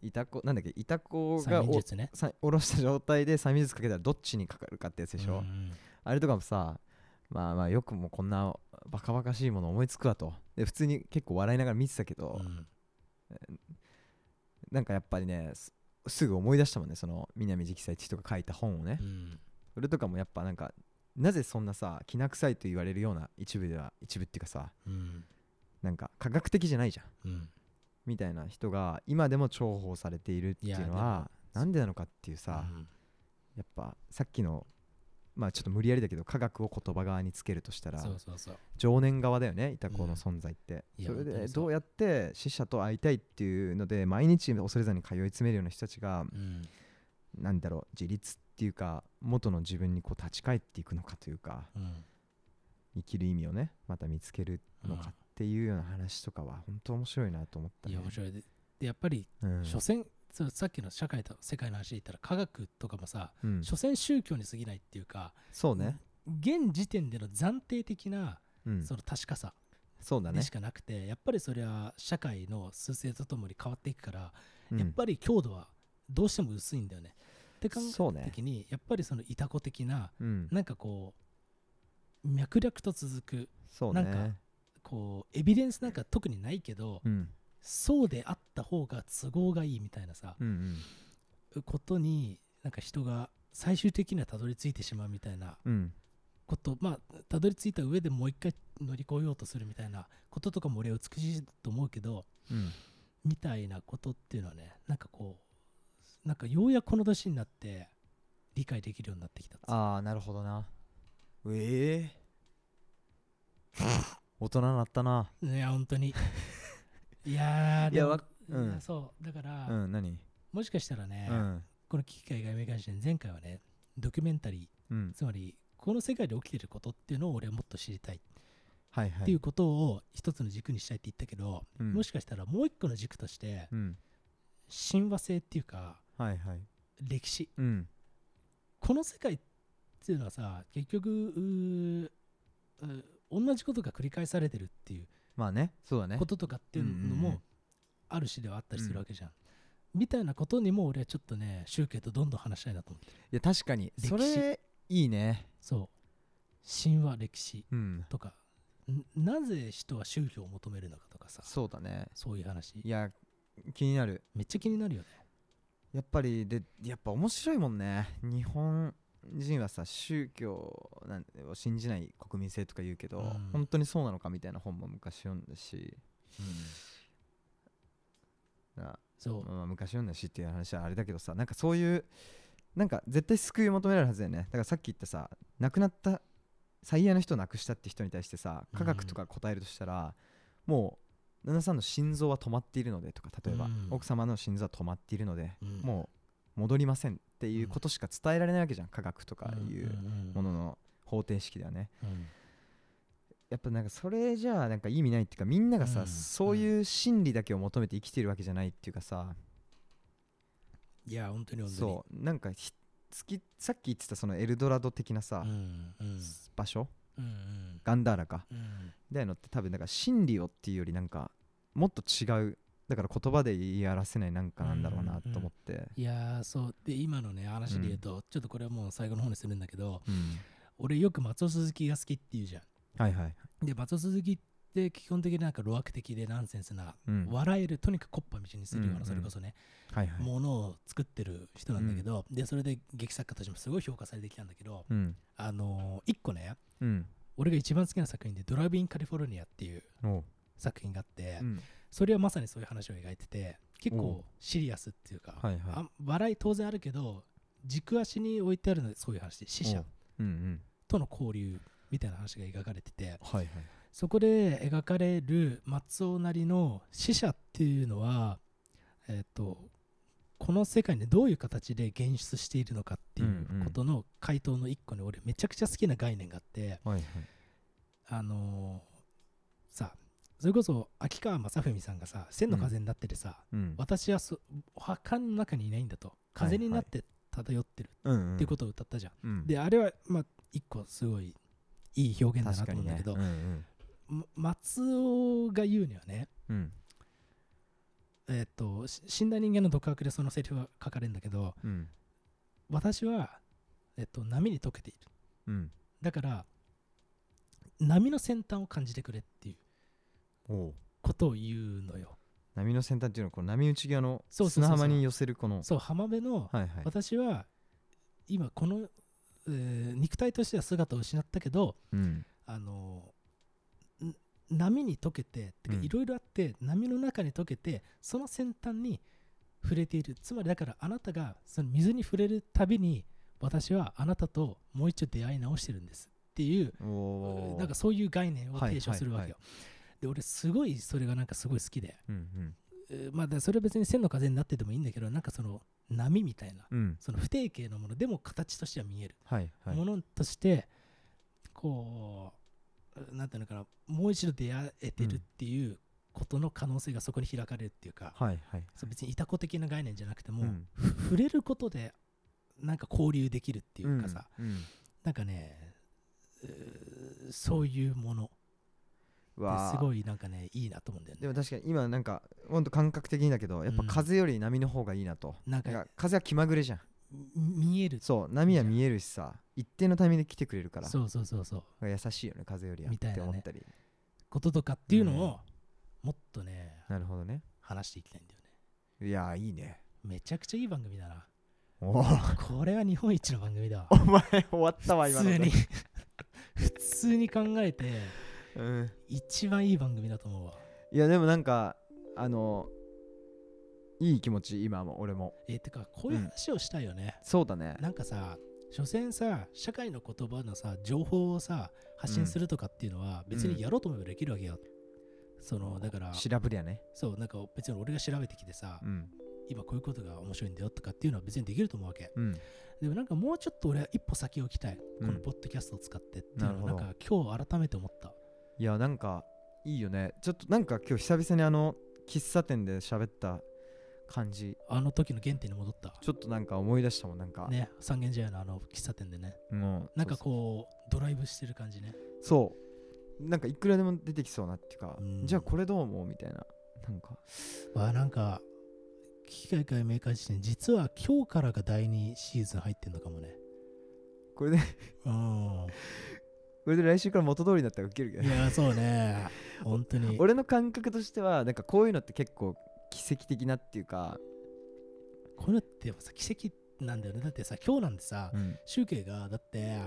Speaker 2: い
Speaker 3: いた子なんだっけいた子
Speaker 2: 催
Speaker 3: がお
Speaker 2: ね。
Speaker 3: さ下ろした状態で催眠術かけたらどっちにかかるかってやつでしょ、
Speaker 2: うんうん
Speaker 3: あれとかもさまあまあよくもこんなバカバカしいもの思いつくわと。で普通に結構笑いながら見てたけど、
Speaker 2: うん。
Speaker 3: なんかやっぱりねすすぐ思い出したもんねその南直斎って人が書いた本をね、
Speaker 2: うん。
Speaker 3: それとかもやっぱなんかなぜそんなさきな臭いと言われるような一部では一部っていうかさ
Speaker 2: うん。
Speaker 3: なんか科学的じゃないじゃん。
Speaker 2: うん
Speaker 3: みたいな人が今でも重宝されているっていうのはなんでなのかっていうさ、
Speaker 2: うん。
Speaker 3: やっぱさっきのまあちょっと無理やりだけど科学を言葉側につけるとしたら
Speaker 2: そうそうそう。
Speaker 3: 情念側だよねイタコの存在って、それでどうやって死者と会いたいっていうので毎日恐山に通い詰めるような人たちが
Speaker 2: うん。
Speaker 3: なんだろう自立っていうか元の自分にこう立ち返っていくのかというか
Speaker 2: うん。
Speaker 3: 生きる意味をねまた見つけるのかっていうような話とかは本当面白いなと思った、ね、
Speaker 2: いや面白い。ででやっぱり
Speaker 3: うん。
Speaker 2: 所詮そうさっきの社会と世界の話で言ったら科学とかもさ
Speaker 3: うん。
Speaker 2: 所詮宗教に過ぎないっていうか
Speaker 3: そうね、
Speaker 2: 現時点での暫定的な
Speaker 3: うん、
Speaker 2: その確かさ
Speaker 3: そうだね。
Speaker 2: でしかなくて、やっぱりそれは社会の趨勢とともに変わっていくから、
Speaker 3: うん。
Speaker 2: やっぱり強度はどうしても薄いんだよね。って考
Speaker 3: そうね
Speaker 2: えた時に、やっぱりそのいたこ的な
Speaker 3: うん。
Speaker 2: なんかこう脈絡と続く
Speaker 3: そうね。
Speaker 2: なんかこうエビデンスなんか特にないけど、
Speaker 3: うん。
Speaker 2: そうであった方が都合がいいみたいなさ、
Speaker 3: うんうん。
Speaker 2: ことになんか人が最終的にはたどり着いてしまうみたいな
Speaker 3: うん。
Speaker 2: こと。まあたどり着いた上でもう一回乗り越えようとするみたいなこととかも俺は美しいと思うけど
Speaker 3: うん。
Speaker 2: みたいなことっていうのはねなんかこうなんかようやくこの年になって理解できるようになってきた
Speaker 3: ああなるほどな。ええ大人になったな。い
Speaker 2: や本当に。いやー
Speaker 3: いや
Speaker 2: でも
Speaker 3: わうん。
Speaker 2: いやそう。だから、
Speaker 3: うん何？
Speaker 2: もしかしたらね、
Speaker 3: うん。
Speaker 2: この危機海外メ関心前回はねドキュメンタリー
Speaker 3: うん。
Speaker 2: つまりこの世界で起きてることっていうのを俺はもっと知りたい。っ
Speaker 3: はいはい。
Speaker 2: ていうことを一つの軸にしたいって言ったけど、
Speaker 3: うん。
Speaker 2: もしかしたらもう一個の軸として
Speaker 3: うん。
Speaker 2: 親和性っていうか
Speaker 3: はいはい。
Speaker 2: 歴史。
Speaker 3: うん。
Speaker 2: この世界っていうのはさ結局うーうー同じことが繰り返されてるっていう
Speaker 3: まあねそうだね。
Speaker 2: こととかっていうのもある種ではあったりするわけじゃん、みたいなことにも俺はちょっとね宗教とどんどん話したいなと思って
Speaker 3: いや確かに。それいいね。
Speaker 2: そう。神話歴史
Speaker 3: うん。
Speaker 2: とか。んなぜ人は宗教を求めるのかとかさ。
Speaker 3: そうだね。
Speaker 2: そういう話。
Speaker 3: いや気になる。
Speaker 2: めっちゃ気になるよね。
Speaker 3: やっぱりでやっぱ面白いもんね。日本人はさ宗教を信じない国民性とか言うけど、
Speaker 2: うん。
Speaker 3: 本当にそうなのかみたいな本も昔読んだし、な
Speaker 2: そう。
Speaker 3: まあ、昔読んだしっていう話はあれだけどさなんかそういうなんか絶対救いを求められるはずだよね。だからさっき言ったさ亡くなった最愛の人を亡くしたって人に対してさ科学とか答えるとしたら、もう旦那さんの心臓は止まっているのでとか例えば、
Speaker 2: うん。
Speaker 3: 奥様の心臓は止まっているので、
Speaker 2: うん。
Speaker 3: もう戻りませんっていうことしか伝えられないわけじゃん科学とかいうものの方程式ではね。
Speaker 2: うん。
Speaker 3: やっぱなんかそれじゃあなんか意味ないっていうかみんながさ、
Speaker 2: うん。
Speaker 3: そういう真理だけを求めて生きてるわけじゃないっていうかさ、
Speaker 2: いや本当に本当に。
Speaker 3: そう。なんかひ好きさっき言ってたそのエルドラド的なさ、場所？ガンダーラか？
Speaker 2: うん。
Speaker 3: みたいのって多分なんか真理をっていうよりなんかもっと違うだから言葉で言い表せないなんかなんだろうなと思って、
Speaker 2: いやーそう。で今のね話で言うと、ちょっとこれはもう最後の方にするんだけど
Speaker 3: うん。
Speaker 2: 俺よく松尾鈴木が好きって言うじゃん。
Speaker 3: はいはい、
Speaker 2: で松尾鈴木って基本的になんか路悪的でナンセンスな、
Speaker 3: うん、
Speaker 2: 笑えるとにかくコッパ道にするような、
Speaker 3: うんうん。
Speaker 2: それこそね、
Speaker 3: はいはい。
Speaker 2: ものを作ってる人なんだけど、でそれで劇作家たちもすごい評価されてきたんだけど
Speaker 3: うん。
Speaker 2: あのー一個ね
Speaker 3: うん。
Speaker 2: 俺が一番好きな作品で「ドライブ・イン・カリフォルニア」っていう。作品があって、
Speaker 3: うん
Speaker 2: それはまさにそういう話を描いてて結構シリアスっていうか、
Speaker 3: はいはい。
Speaker 2: あ笑い当然あるけど軸足に置いてあるのはそういう話で死者との交流みたいな話が描かれてて
Speaker 3: はいはい。
Speaker 2: そこで描かれる松尾なりの死者っていうのはえっ、とこの世界にどういう形で現出しているのかっていうことの回答の一個に俺めちゃくちゃ好きな概念があって
Speaker 3: はいはい。
Speaker 2: あのそれこそ秋川雅史さんがさ「千の風になっててさ、
Speaker 3: うん。
Speaker 2: 私はそお墓の中にいないんだと。風になって漂ってる
Speaker 3: うんうん
Speaker 2: っていうことを歌ったじゃん、
Speaker 3: うん。
Speaker 2: であれはまあ一個すごいいい表現だなと思うんだけど、
Speaker 3: うん
Speaker 2: ま松尾が言うにはね。
Speaker 3: うん。
Speaker 2: えっ、とし死んだ人間の独白でそのセリフが書かれるんだけど
Speaker 3: うん。
Speaker 2: 私は、えっと波に溶けている。
Speaker 3: うん。
Speaker 2: だから波の先端を感じてくれっていうことを言うのよ。
Speaker 3: 波の先端っていうのはこの波打ち際の砂浜に寄せるこの。
Speaker 2: そう浜辺の
Speaker 3: はいはい。
Speaker 2: 私は今この、えー肉体としては姿を失ったけど
Speaker 3: うん。
Speaker 2: あのん波に溶けていろいろあって波の中に溶けてその先端に触れている。つまりだからあなたがその水に触れるたびに私はあなたともう一度出会い直してるんです。っていうなんかそういう概念を
Speaker 3: はい
Speaker 2: 提唱するわけよ、で俺すごいそれがなんかすごい好きで、
Speaker 3: うん
Speaker 2: えーまあだそれは別に千の風になっててもいいんだけどなんかその波みたいな
Speaker 3: うん。うん
Speaker 2: その不定形のものでも形としては見える。
Speaker 3: はいはい。
Speaker 2: ものとしてこうなんていうのかなもう一度出会えてるっていうことの可能性がそこに開かれるっていうか、
Speaker 3: はいはい。
Speaker 2: 別にいたこ的な概念じゃなくても、
Speaker 3: うん。
Speaker 2: ふ触れることでなんか交流できるっていうかさ、
Speaker 3: うんうん。
Speaker 2: なんかねうーそういうものすごいなんかねいいなと思うんだよね。
Speaker 3: でも確かに今なんかほんと感覚的にだけどやっぱ
Speaker 2: うん。
Speaker 3: 風より波の方がいいなと、
Speaker 2: なんか
Speaker 3: なんか風は気まぐれじゃん。
Speaker 2: み見える
Speaker 3: そう波は見えるしさ一定のタイミングで来てくれるから。
Speaker 2: そうそうそうそう。
Speaker 3: 優しいよね風よりは
Speaker 2: みたいなね。
Speaker 3: って思ったり。
Speaker 2: こととかっていうの
Speaker 3: うん。
Speaker 2: をもっとね
Speaker 3: なるほどね。
Speaker 2: 話していきたいんだよね。
Speaker 3: いやーいいね。
Speaker 2: めちゃくちゃいい番組だな。
Speaker 3: おー
Speaker 2: これは日本一の番組だわ。
Speaker 3: お前終わったわ今
Speaker 2: 普通に。普通に考えて
Speaker 3: うん。
Speaker 2: 一番いい番組だと思うわ。
Speaker 3: いやでもなんかあのいい気持ち今も俺も。
Speaker 2: えーてかこういう話をしたいよね、
Speaker 3: そうだね。
Speaker 2: なんかさ所詮さ社会の言葉のさ情報をさ発信するとかっていうのは別にやろうと思えばできるわけよ、そのだから
Speaker 3: 調べりゃね。
Speaker 2: そうなんか別に俺が調べてきてさ、
Speaker 3: うん。
Speaker 2: 今こういうことが面白いんだよとかっていうのは別にできると思うわけ。
Speaker 3: うん。
Speaker 2: でもなんかもうちょっと俺は一歩先を行きたい、
Speaker 3: うん。
Speaker 2: このポッドキャストを使ってっていうのは
Speaker 3: なるほど。
Speaker 2: なんか今日改めて思った
Speaker 3: いやなんかいいよね。ちょっとなんか今日久々にあの喫茶店で喋った感じ。
Speaker 2: あの時の原点に戻った。
Speaker 3: ちょっとなんか思い出したもんなんか、
Speaker 2: ね三軒茶屋のあの喫茶店でね。
Speaker 3: もう
Speaker 2: なんかこうドライブしてる感じね。
Speaker 3: そう。なんかいくらでも出てきそうなっていうか、
Speaker 2: うん。
Speaker 3: じゃあこれどう思うみたいな。なんか。
Speaker 2: わなんか機械界メーカー自身実は今日からが第2シーズン入ってんのかもね。
Speaker 3: これで
Speaker 2: うん
Speaker 3: これで来週から元通りになったらウケるけど
Speaker 2: いやそうね。本当に。
Speaker 3: 俺の感覚としてはなんかこういうのって結構奇跡的なっていうか、
Speaker 2: こういうのってやっぱさ奇跡なんだよね。だってさ今日なんてさ
Speaker 3: うん。
Speaker 2: 集計がだって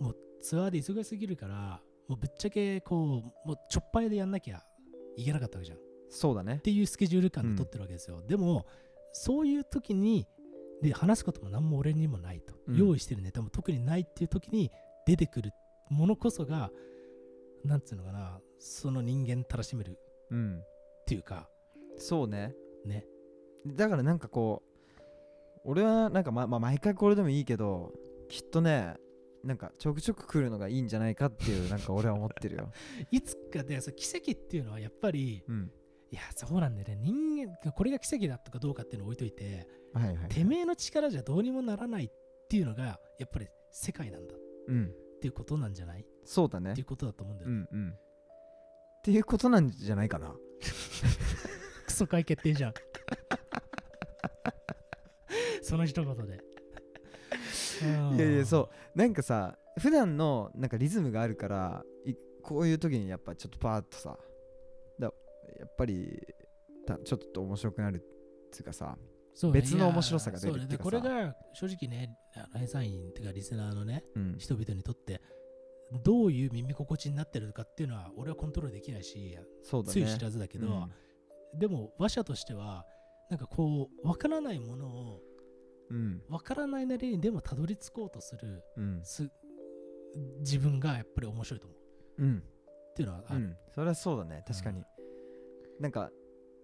Speaker 2: もうツアーで忙しすぎるからもうぶっちゃけこうもうちょっぱいでやんなきゃいけなかったわけじゃん。っ
Speaker 3: そうだね。
Speaker 2: ていうスケジュール感で撮ってるわけですよ、でもそういう時にで話すことも何も俺にもないと、
Speaker 3: うん。
Speaker 2: 用意してるネタも特にないっていう時に出てくるものこそがなんつうのかなその人間たらしめるっ
Speaker 3: うん。
Speaker 2: ていうか。
Speaker 3: そうね。
Speaker 2: ね。
Speaker 3: だからなんかこう俺はなんかま、まあ、毎回これでもいいけどきっとねなんかちょくちょく来るのがいいんじゃないかっていう なんか俺は思ってるよ、
Speaker 2: いつかでさ奇跡っていうのはやっぱり
Speaker 3: うん、
Speaker 2: いやそうなんだよね。人間これが奇跡だとかどうかっていうのを置いといて
Speaker 3: はいはい
Speaker 2: てめえの力じゃどうにもならないっていうのがやっぱり世界なんだ。っ
Speaker 3: うん
Speaker 2: ていうことなんじゃない？っ
Speaker 3: そうだね。
Speaker 2: ていうことだと思うんだよ、
Speaker 3: うんうん。っていうことなんじゃないかな。
Speaker 2: クソ会決定じゃん。その一言で。
Speaker 3: いやいやそう。なんかさ普段のなんかリズムがあるからいこういう時にやっぱちょっとパーッとさだやっぱりたちょっと面白くなるっていうかさ
Speaker 2: そうね。
Speaker 3: 別の面白さが出るっていうかさ。
Speaker 2: そうね。でこれが正直ねあの編纂員っていうかリスナーのね
Speaker 3: うん。
Speaker 2: 人々にとってどういう耳心地になってるかっていうのは俺はコントロールできないし
Speaker 3: そうだね。
Speaker 2: つゆ知らずだけど、でも話者としてはなんかこう分からないものを
Speaker 3: うん。
Speaker 2: 分からないなりにでもたどり着こうとする
Speaker 3: うん。
Speaker 2: す自分がやっぱり面白いと思う。
Speaker 3: うん。
Speaker 2: っていうのはある、
Speaker 3: うん。それはそうだね。確かに、なんか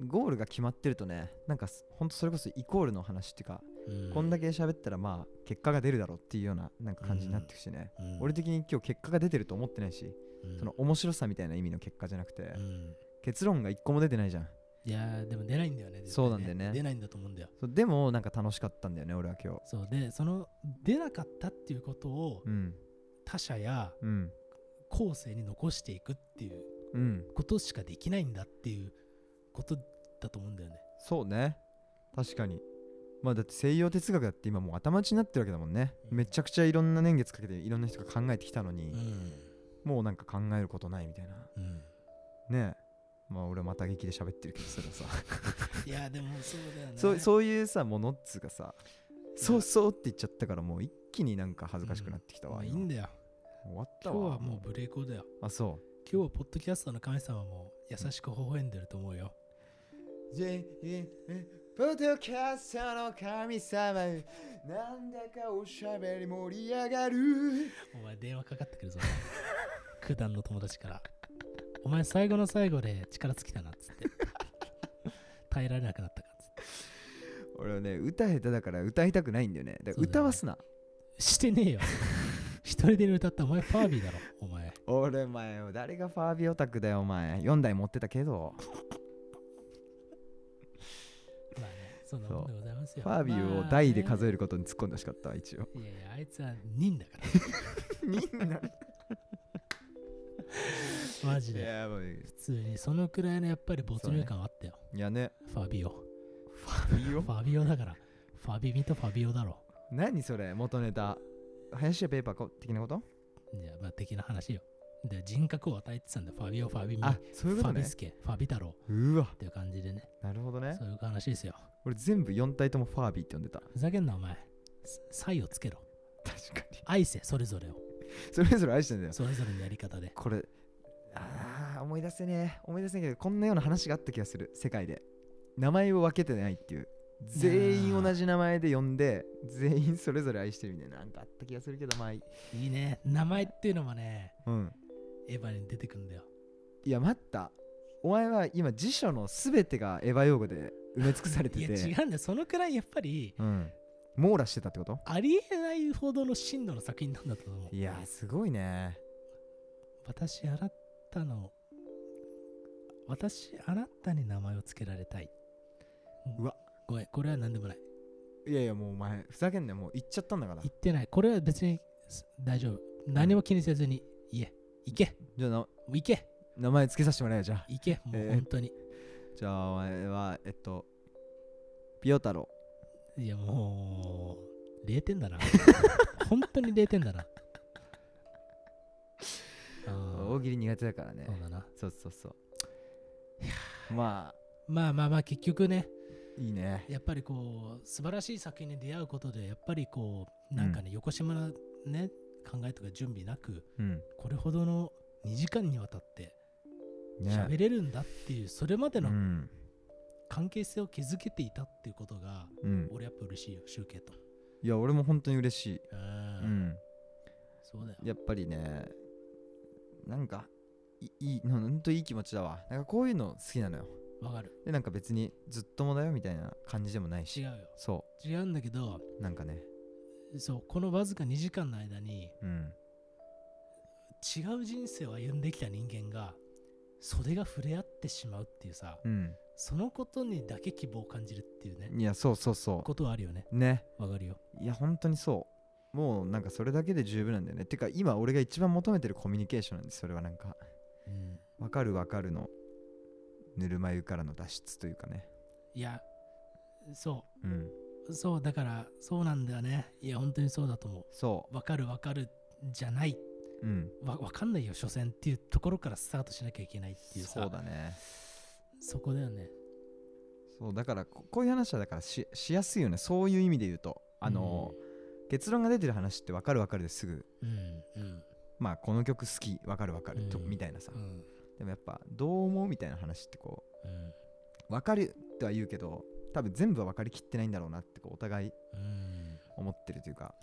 Speaker 3: ゴールが決まってるとねなんかすほんとそれこそイコールの話っていうか、
Speaker 2: うん。
Speaker 3: こんだけ喋ったらまあ結果が出るだろうっていうようななんか感じになってくしね、
Speaker 2: うん。
Speaker 3: 俺的に今日結果が出てると思ってないし、
Speaker 2: うん。
Speaker 3: その面白さみたいな意味の結果じゃなくて、
Speaker 2: うん。
Speaker 3: 結論が一個も出てないじゃん。
Speaker 2: いやーでも出ないんだよね絶対
Speaker 3: そうなんだよね。
Speaker 2: 出ないんだと思うんだよ。
Speaker 3: そうでもなんか楽しかったんだよね俺は今日。
Speaker 2: そうでその出なかったっていうことを
Speaker 3: うん。
Speaker 2: 他者や
Speaker 3: うん。
Speaker 2: 後世に残していくっていう
Speaker 3: うん。
Speaker 2: ことしかできないんだっていうことだと思うんだよね。
Speaker 3: そうね。確かに。まあだって西洋哲学だって今もう頭打ちになってるわけだもんね、
Speaker 2: うん。
Speaker 3: めちゃくちゃいろんな年月かけていろんな人が考えてきたのに、
Speaker 2: うん。
Speaker 3: もうなんか考えることないみたいな。
Speaker 2: うん。
Speaker 3: ね。えまあ俺はまた劇で喋ってるけどそれはさ。
Speaker 2: いやでもそうだよね。
Speaker 3: そうそういうさものっつうかさそうそうって言っちゃったからもう一気になんか恥ずかしくなってきたわ、今。
Speaker 2: まあいいんだよ。
Speaker 3: 終わったわ。
Speaker 2: 今日はもうブレイクだよ。
Speaker 3: あそ
Speaker 2: 今日はポッドキャストの神様も優しく微笑んでると思うよ
Speaker 3: ポッドキャストの神様なんだかおしゃべり盛り上がる。
Speaker 2: お前電話かかってくるぞ。九段の友達から。お前最後の最後で力尽きたなっつって。耐えられなくなったかっつって。
Speaker 3: 俺はね歌下手だから歌いたくないんだよね。だから歌わすな。
Speaker 2: してねえよ。一人で歌ったお前ファービーだろお前。
Speaker 3: 俺前誰がファービーオタクだよお前。4台持ってたけど
Speaker 2: そんなもんでございますよ
Speaker 3: ファービーを台で数えることに突っ込んでほしかったわ一応。
Speaker 2: いやいやあいつは人だから。
Speaker 3: みんな
Speaker 2: マジで。普通にそのくらいのやっぱり没入感はあったよ、
Speaker 3: いやね。
Speaker 2: ファービオ
Speaker 3: ファービーオ
Speaker 2: ファビオだから。ファビミとファビオだろ
Speaker 3: 何それ？元ネタ。林家ペーパーこ的なこと？
Speaker 2: いやまあ的な話よ。で人格を与えてたんだファビオファビミ
Speaker 3: あそういう
Speaker 2: フ
Speaker 3: ことね。
Speaker 2: ァビスケファビ太郎。
Speaker 3: うわ。
Speaker 2: っていう感じでね。
Speaker 3: なるほどね。
Speaker 2: そういう話ですよ
Speaker 3: 俺全部4体ともファービーって呼んでた。
Speaker 2: ふざけんなお前。サイをつけろ。
Speaker 3: 確かに。
Speaker 2: 愛せそれぞれを。
Speaker 3: それぞれ愛してんだよ。
Speaker 2: それぞれのやり方で。
Speaker 3: これあー思い出せねえ。思い出せねえけどこんなような話があった気がする。世界で。名前を分けてないっていう。全員同じ名前で呼んで全員それぞれ愛してるみたいな。なんかあった気がするけどまあいい。
Speaker 2: ね。名前っていうのもね
Speaker 3: うん。
Speaker 2: エヴァに出てくるんだよ。
Speaker 3: いや待ったお前は今辞書の全てがエヴァ用語で埋め尽くされて
Speaker 2: いや
Speaker 3: て
Speaker 2: 違うんだよ。そのくらいやっぱり
Speaker 3: うん。網羅してたってこと？
Speaker 2: ありえないほどの深度の作品なんだと思う。
Speaker 3: いやすごいね。
Speaker 2: 私あなたの私あなたに名前を付けられたい。う
Speaker 3: わ。
Speaker 2: ごめんこれは何でもない。
Speaker 3: いやいやもうお前ふざけんなよ。もう言っちゃったんだから。
Speaker 2: 言ってない。これは別にす大丈夫。何も気にせずに言え行け。
Speaker 3: じゃあ
Speaker 2: 行け
Speaker 3: 名前付けさせてもらえよじゃあ。
Speaker 2: 行けもう
Speaker 3: えー。
Speaker 2: 本当に、
Speaker 3: じゃあお前はえっとピオ太郎。
Speaker 2: いやもう0点だな。本当に0点だな。
Speaker 3: 大喜利苦手だからね。
Speaker 2: そうだな。
Speaker 3: そうそうそう。まあ。
Speaker 2: まあまあまあ結局ね。
Speaker 3: いいね。
Speaker 2: やっぱりこう素晴らしい作品に出会うことでやっぱりこうなんかね、横島なね考えとか準備なく
Speaker 3: うん。
Speaker 2: これほどの2時間にわたって
Speaker 3: ね。
Speaker 2: 喋れるんだっていうそれまでの
Speaker 3: うん。
Speaker 2: 関係性を築けていたっていうことが
Speaker 3: うん。
Speaker 2: 俺やっぱ嬉しいよ集計と。
Speaker 3: いや俺も本当に嬉しい。
Speaker 2: うん。
Speaker 3: うん。
Speaker 2: そうだよ。
Speaker 3: やっぱりねなんかいいいほんといい気持ちだわ。なんかこういうの好きなのよ。
Speaker 2: わかる。
Speaker 3: でなんか別にずっともだよみたいな感じでもないし。
Speaker 2: 違うよ。
Speaker 3: そ
Speaker 2: 違うんだけど
Speaker 3: うなんかね。
Speaker 2: そうこのわずか2時間の間に
Speaker 3: うん。
Speaker 2: 違う人生を歩んできた人間が袖が触れ合ってしまうっていうさ
Speaker 3: うん。
Speaker 2: そのことにだけ希望を感じるっていうね
Speaker 3: いやそうそうそ
Speaker 2: ことはあるよね。
Speaker 3: うね。
Speaker 2: わかるよ。
Speaker 3: いや本当にそう。もうなんかそれだけで十分なんだよね。てか今俺が一番求めてるコミュニケーションなんですそれはなんか。
Speaker 2: うん。
Speaker 3: わかるわかるのぬるま湯からの脱出というかね。
Speaker 2: いやそ
Speaker 3: う。ん。
Speaker 2: うそうだからそうなんだよね。いや本当にそうだと思
Speaker 3: そう。
Speaker 2: わかるわかるじゃないう
Speaker 3: うん。
Speaker 2: わわかんないよ所詮っていうところからスタートしなきゃいけないっていうさ。
Speaker 3: そうだね。
Speaker 2: そこだよね。
Speaker 3: そうだからここういう話はだからししやすいよね。そういう意味で言うと。あの、結論が出てる話ってわかるわかるですぐ。
Speaker 2: うんうん。
Speaker 3: まあこの曲好きわかるわかると、
Speaker 2: うん
Speaker 3: みたいなさ。
Speaker 2: うん。
Speaker 3: でもやっぱどう思うみたいな話ってこ
Speaker 2: うん。
Speaker 3: うわかるとは言うけど多分全部は分かりきってないんだろうなってこうお互い
Speaker 2: うん。
Speaker 3: 思ってるというか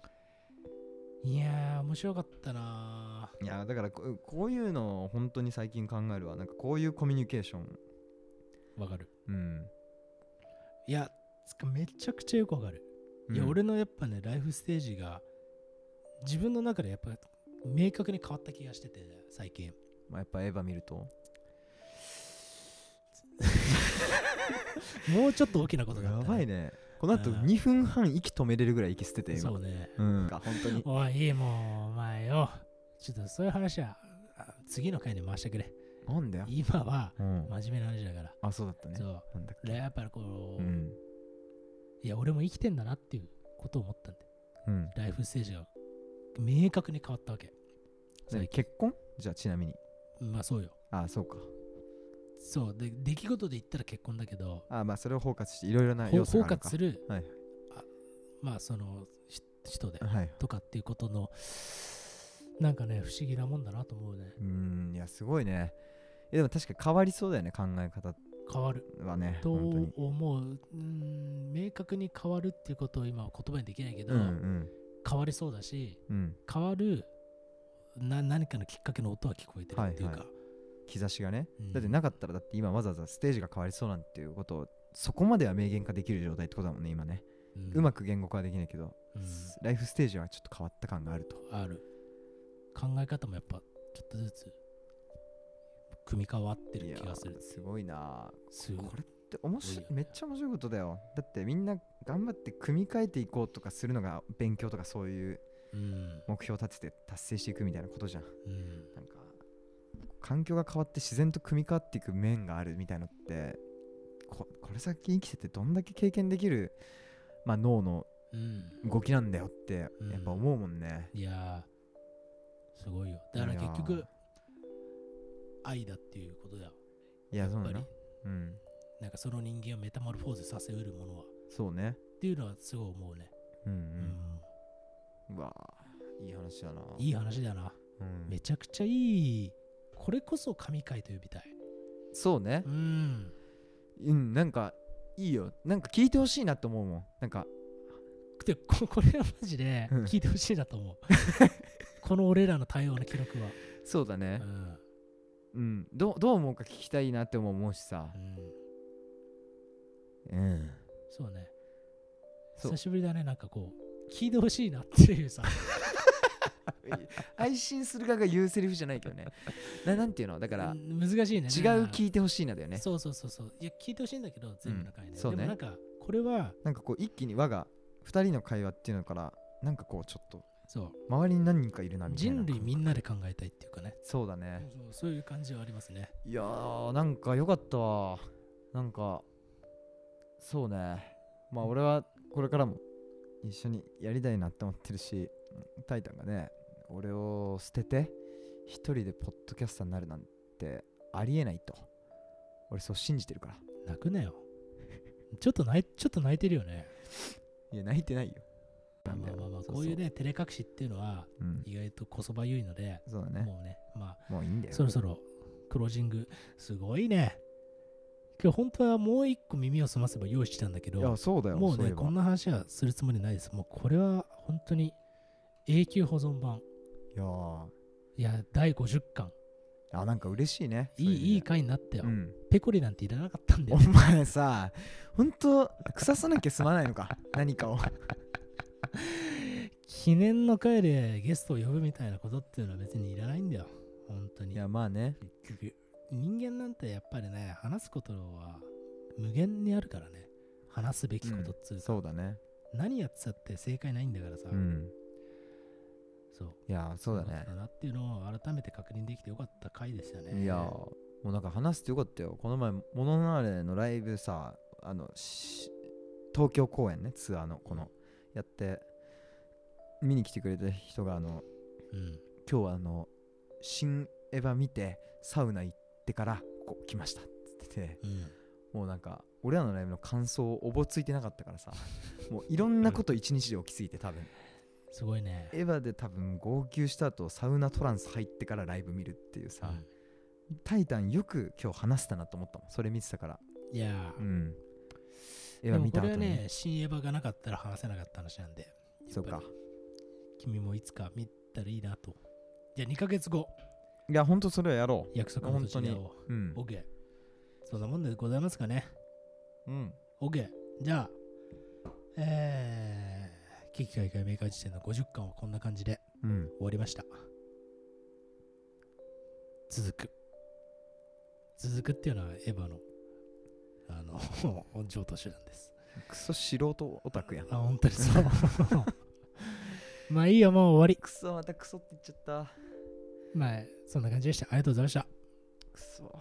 Speaker 2: いやー面白かったな。い
Speaker 3: やだからこうこういうのを本当に最近考えるわ。なんかこういうコミュニケーション。
Speaker 2: わかる。
Speaker 3: うん。
Speaker 2: いやつかめちゃくちゃよくわかる、いや
Speaker 3: うん
Speaker 2: 俺のやっぱねライフステージが自分の中でやっぱ明確に変わった気がしてて最近。
Speaker 3: まあ、やっぱエヴァ見ると。
Speaker 2: もうちょっと大きなことがあ
Speaker 3: や
Speaker 2: った、
Speaker 3: ばいねこの後
Speaker 2: うん。
Speaker 3: 2分半息止めれるぐらい息捨てて今。
Speaker 2: そうね。
Speaker 3: うん。本当に。
Speaker 2: おいいいもうお前よ。ちょっとそういう話はあ次の回に回してくれ。
Speaker 3: なんだよ、
Speaker 2: 今は
Speaker 3: うん、
Speaker 2: 真面目な話だから、
Speaker 3: あそうだったね。
Speaker 2: そう。
Speaker 3: なんだっけ。
Speaker 2: でやっぱりこう、
Speaker 3: うん。
Speaker 2: いや俺も生きてんだなっていうことを思ったんで
Speaker 3: うん。
Speaker 2: ライフステージが明確に変わったわけ。
Speaker 3: 何
Speaker 2: 最近。
Speaker 3: 結婚？じゃあちなみに。
Speaker 2: まあそうよ。
Speaker 3: あそうか
Speaker 2: そうで出来事で言ったら結婚だけど
Speaker 3: あまあそれを包括していろいろな要素があるのか。
Speaker 2: 括する、
Speaker 3: はい。
Speaker 2: あまあそのひ人で
Speaker 3: はい。
Speaker 2: とかっていうことのなんかね不思議なもんだなと思うね。
Speaker 3: うーんいやすごいね。えでも確か変わりそうだよね考え方。
Speaker 2: 変わる。
Speaker 3: はね
Speaker 2: と思う。うん明確に変わるっていうことを今は言葉にできないけど、
Speaker 3: うんうん。
Speaker 2: 変わりそうだし
Speaker 3: うん。
Speaker 2: 変わるな何かのきっかけの音は聞こえてるっていうか、
Speaker 3: はい兆しがね
Speaker 2: うん。
Speaker 3: だってなかったらだって今わざわざステージが変わりそうなんていうことをそこまでは明言化できる状態ってことだもんね今ね、うま
Speaker 2: く、
Speaker 3: く言語化はできないけど、
Speaker 2: うん。
Speaker 3: ライフステージはちょっと変わった感があると。
Speaker 2: ある。考え方もやっぱちょっとずつ組み替わってる気がする。
Speaker 3: すごいな。
Speaker 2: すごい。
Speaker 3: これって面白いめっちゃ面白いことだよ。だってみんな頑張って組み替えていこうとかするのが勉強とかそういう
Speaker 2: うん。
Speaker 3: 目標を立てて達成していくみたいなことじゃん。
Speaker 2: うん。
Speaker 3: なんか環境が変わって自然と組み替わっていく面があるみたいのってここれ先生きててどんだけ経験できる、まあ、脳の
Speaker 2: うん。
Speaker 3: 動きなんだよって
Speaker 2: うん。
Speaker 3: やっぱ思うもんね、
Speaker 2: いやーすごいよ。だから結局愛だっていうことだ。よ
Speaker 3: いやそうなの
Speaker 2: やっぱり。
Speaker 3: うん。
Speaker 2: なんかその人間をメタモルフォーゼさせうるものは。
Speaker 3: そうね。
Speaker 2: っていうのはすごい思うね。
Speaker 3: うん
Speaker 2: う
Speaker 3: うん、うわいい話だな。い
Speaker 2: い話だな。
Speaker 3: うん。
Speaker 2: めちゃくちゃいいこれこそ神回と呼びたい。
Speaker 3: そうね。
Speaker 2: うん。
Speaker 3: うんなんかいいよ。なんか聞いてほしいなって思うもん。なんか。
Speaker 2: でこ これはマジで
Speaker 3: うん。
Speaker 2: 聞いてほしいなと思う。この俺らの対応の記録は、う
Speaker 3: そうだね。
Speaker 2: ん。
Speaker 3: うん。どうどう思うか聞きたいなっても思うしさ。
Speaker 2: うん、
Speaker 3: うん。
Speaker 2: そうね。久しぶりだね。なんかこう聞いてほしいなっていうさ
Speaker 3: 配信する側が言うセリフじゃないけどね。ななんていうの？だから
Speaker 2: うん難しいね。
Speaker 3: 違う聞いてほしいなだよね。
Speaker 2: そうそうそうそう。いや聞いてほしいんだけど全部の回ね、
Speaker 3: そうね。
Speaker 2: でもなんかこれは
Speaker 3: なんかこう一気に我が2人の会話っていうのからなんかこうちょっと
Speaker 2: そう。
Speaker 3: 周りに何人かいるなみたいな。
Speaker 2: 人類みんなで考えたいっていうかね。
Speaker 3: そうだね。
Speaker 2: そうそういう感じはありますね。
Speaker 3: いやーなんか良かったわ。なんかそうね。まあ俺はこれからも一緒にやりたいなって思ってるしうんタイタンがね俺を捨てて一人でポッドキャスターになるなんてありえないと。俺そう信じてるから。
Speaker 2: 泣くなよ。ちょっと泣いちょっと泣いてるよね。
Speaker 3: いや泣いてないよ。
Speaker 2: まあまあまあ
Speaker 3: そそ
Speaker 2: こういうね照れ隠しっていうのは
Speaker 3: うん。
Speaker 2: 意外とこそばゆいので、
Speaker 3: そうだね。
Speaker 2: もうねま
Speaker 3: もういいんだよ。
Speaker 2: あそろそろクロージングすごいね。今日本当はもう一個耳を澄ませば用意してたんだけ
Speaker 3: いや
Speaker 2: ど
Speaker 3: そうだよ
Speaker 2: もうねこんな話はするつもりないです。もうこれは本当に永久保存版。
Speaker 3: いやー。
Speaker 2: いや第50巻。
Speaker 3: あなんか嬉しいね
Speaker 2: いいいい
Speaker 3: か
Speaker 2: 回になったよ、
Speaker 3: うん。
Speaker 2: ペコリなんていらなかったんだ
Speaker 3: お
Speaker 2: よ、ね、
Speaker 3: 前さほんと腐さなきゃ済まないのか 何かを。
Speaker 2: 記念の回でゲストを呼ぶみたいなことっていうのは別にいらないんだよ。本当に。
Speaker 3: いやまあね。
Speaker 2: 結局人間なんてやっぱりね話すことは無限にあるからね。話すべきことっつうか、
Speaker 3: そうだね。
Speaker 2: 何やってたって正解ないんだからさ、
Speaker 3: うん
Speaker 2: そう。
Speaker 3: いやそうだね。
Speaker 2: だなっていうのを改めて確認できてよかった回ですよね。
Speaker 3: いやもうなんか話してよかったよ。この前モノナーレのライブさあのし東京公演ね。ツアーのこのやって見に来てくれた人があの
Speaker 2: うん
Speaker 3: 今日はあの新エヴァ見てサウナ行ってからこう来ましたっつってて
Speaker 2: うん
Speaker 3: もうなんか俺らのライブの感想おぼついてなかったからさもういろんなこと一日で起きすぎて多分
Speaker 2: すごいね。
Speaker 3: エヴァで多分号泣した後サウナトランス入ってからライブ見るっていうさ、タイタンよく今日話したなと思ったもん。それ見てたから。
Speaker 2: うんいや。ー
Speaker 3: うん。エヴァ見た後に。
Speaker 2: これはね新エヴァがなかったら話せなかった話なんで。
Speaker 3: そうか。
Speaker 2: 君もいつか見たらいいなと。じゃあ2ヶ月後。
Speaker 3: いやほんとそれはやろ
Speaker 2: 約束の土地で会おう
Speaker 3: ううん
Speaker 2: OK そんなもんでございますかね。
Speaker 3: うん。
Speaker 2: OK じゃあえー、危機開会メーカー時点の50巻はこんな感じで
Speaker 3: うん。
Speaker 2: 終わりました。続く。続くっていうのはエヴァのあの 上等手段です。
Speaker 3: クソ素人オタクやん。
Speaker 2: あ本当にそう。まあいいよもう終わり。
Speaker 3: クソまたクソって言っちゃった。
Speaker 2: まあそんな感じでした。ありがとうございました。
Speaker 3: クソ。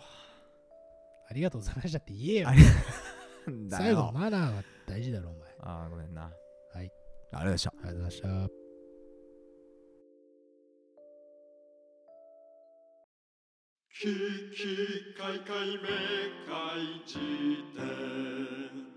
Speaker 2: ありがとうございましたって言えよ。
Speaker 3: ありなんだ
Speaker 2: 最後
Speaker 3: よ
Speaker 2: マナーは大事だろお前。
Speaker 3: あーごめんな。
Speaker 2: はい
Speaker 3: ありがとうございました。
Speaker 2: ありがとうございました。
Speaker 1: ききかいかいめかいじ典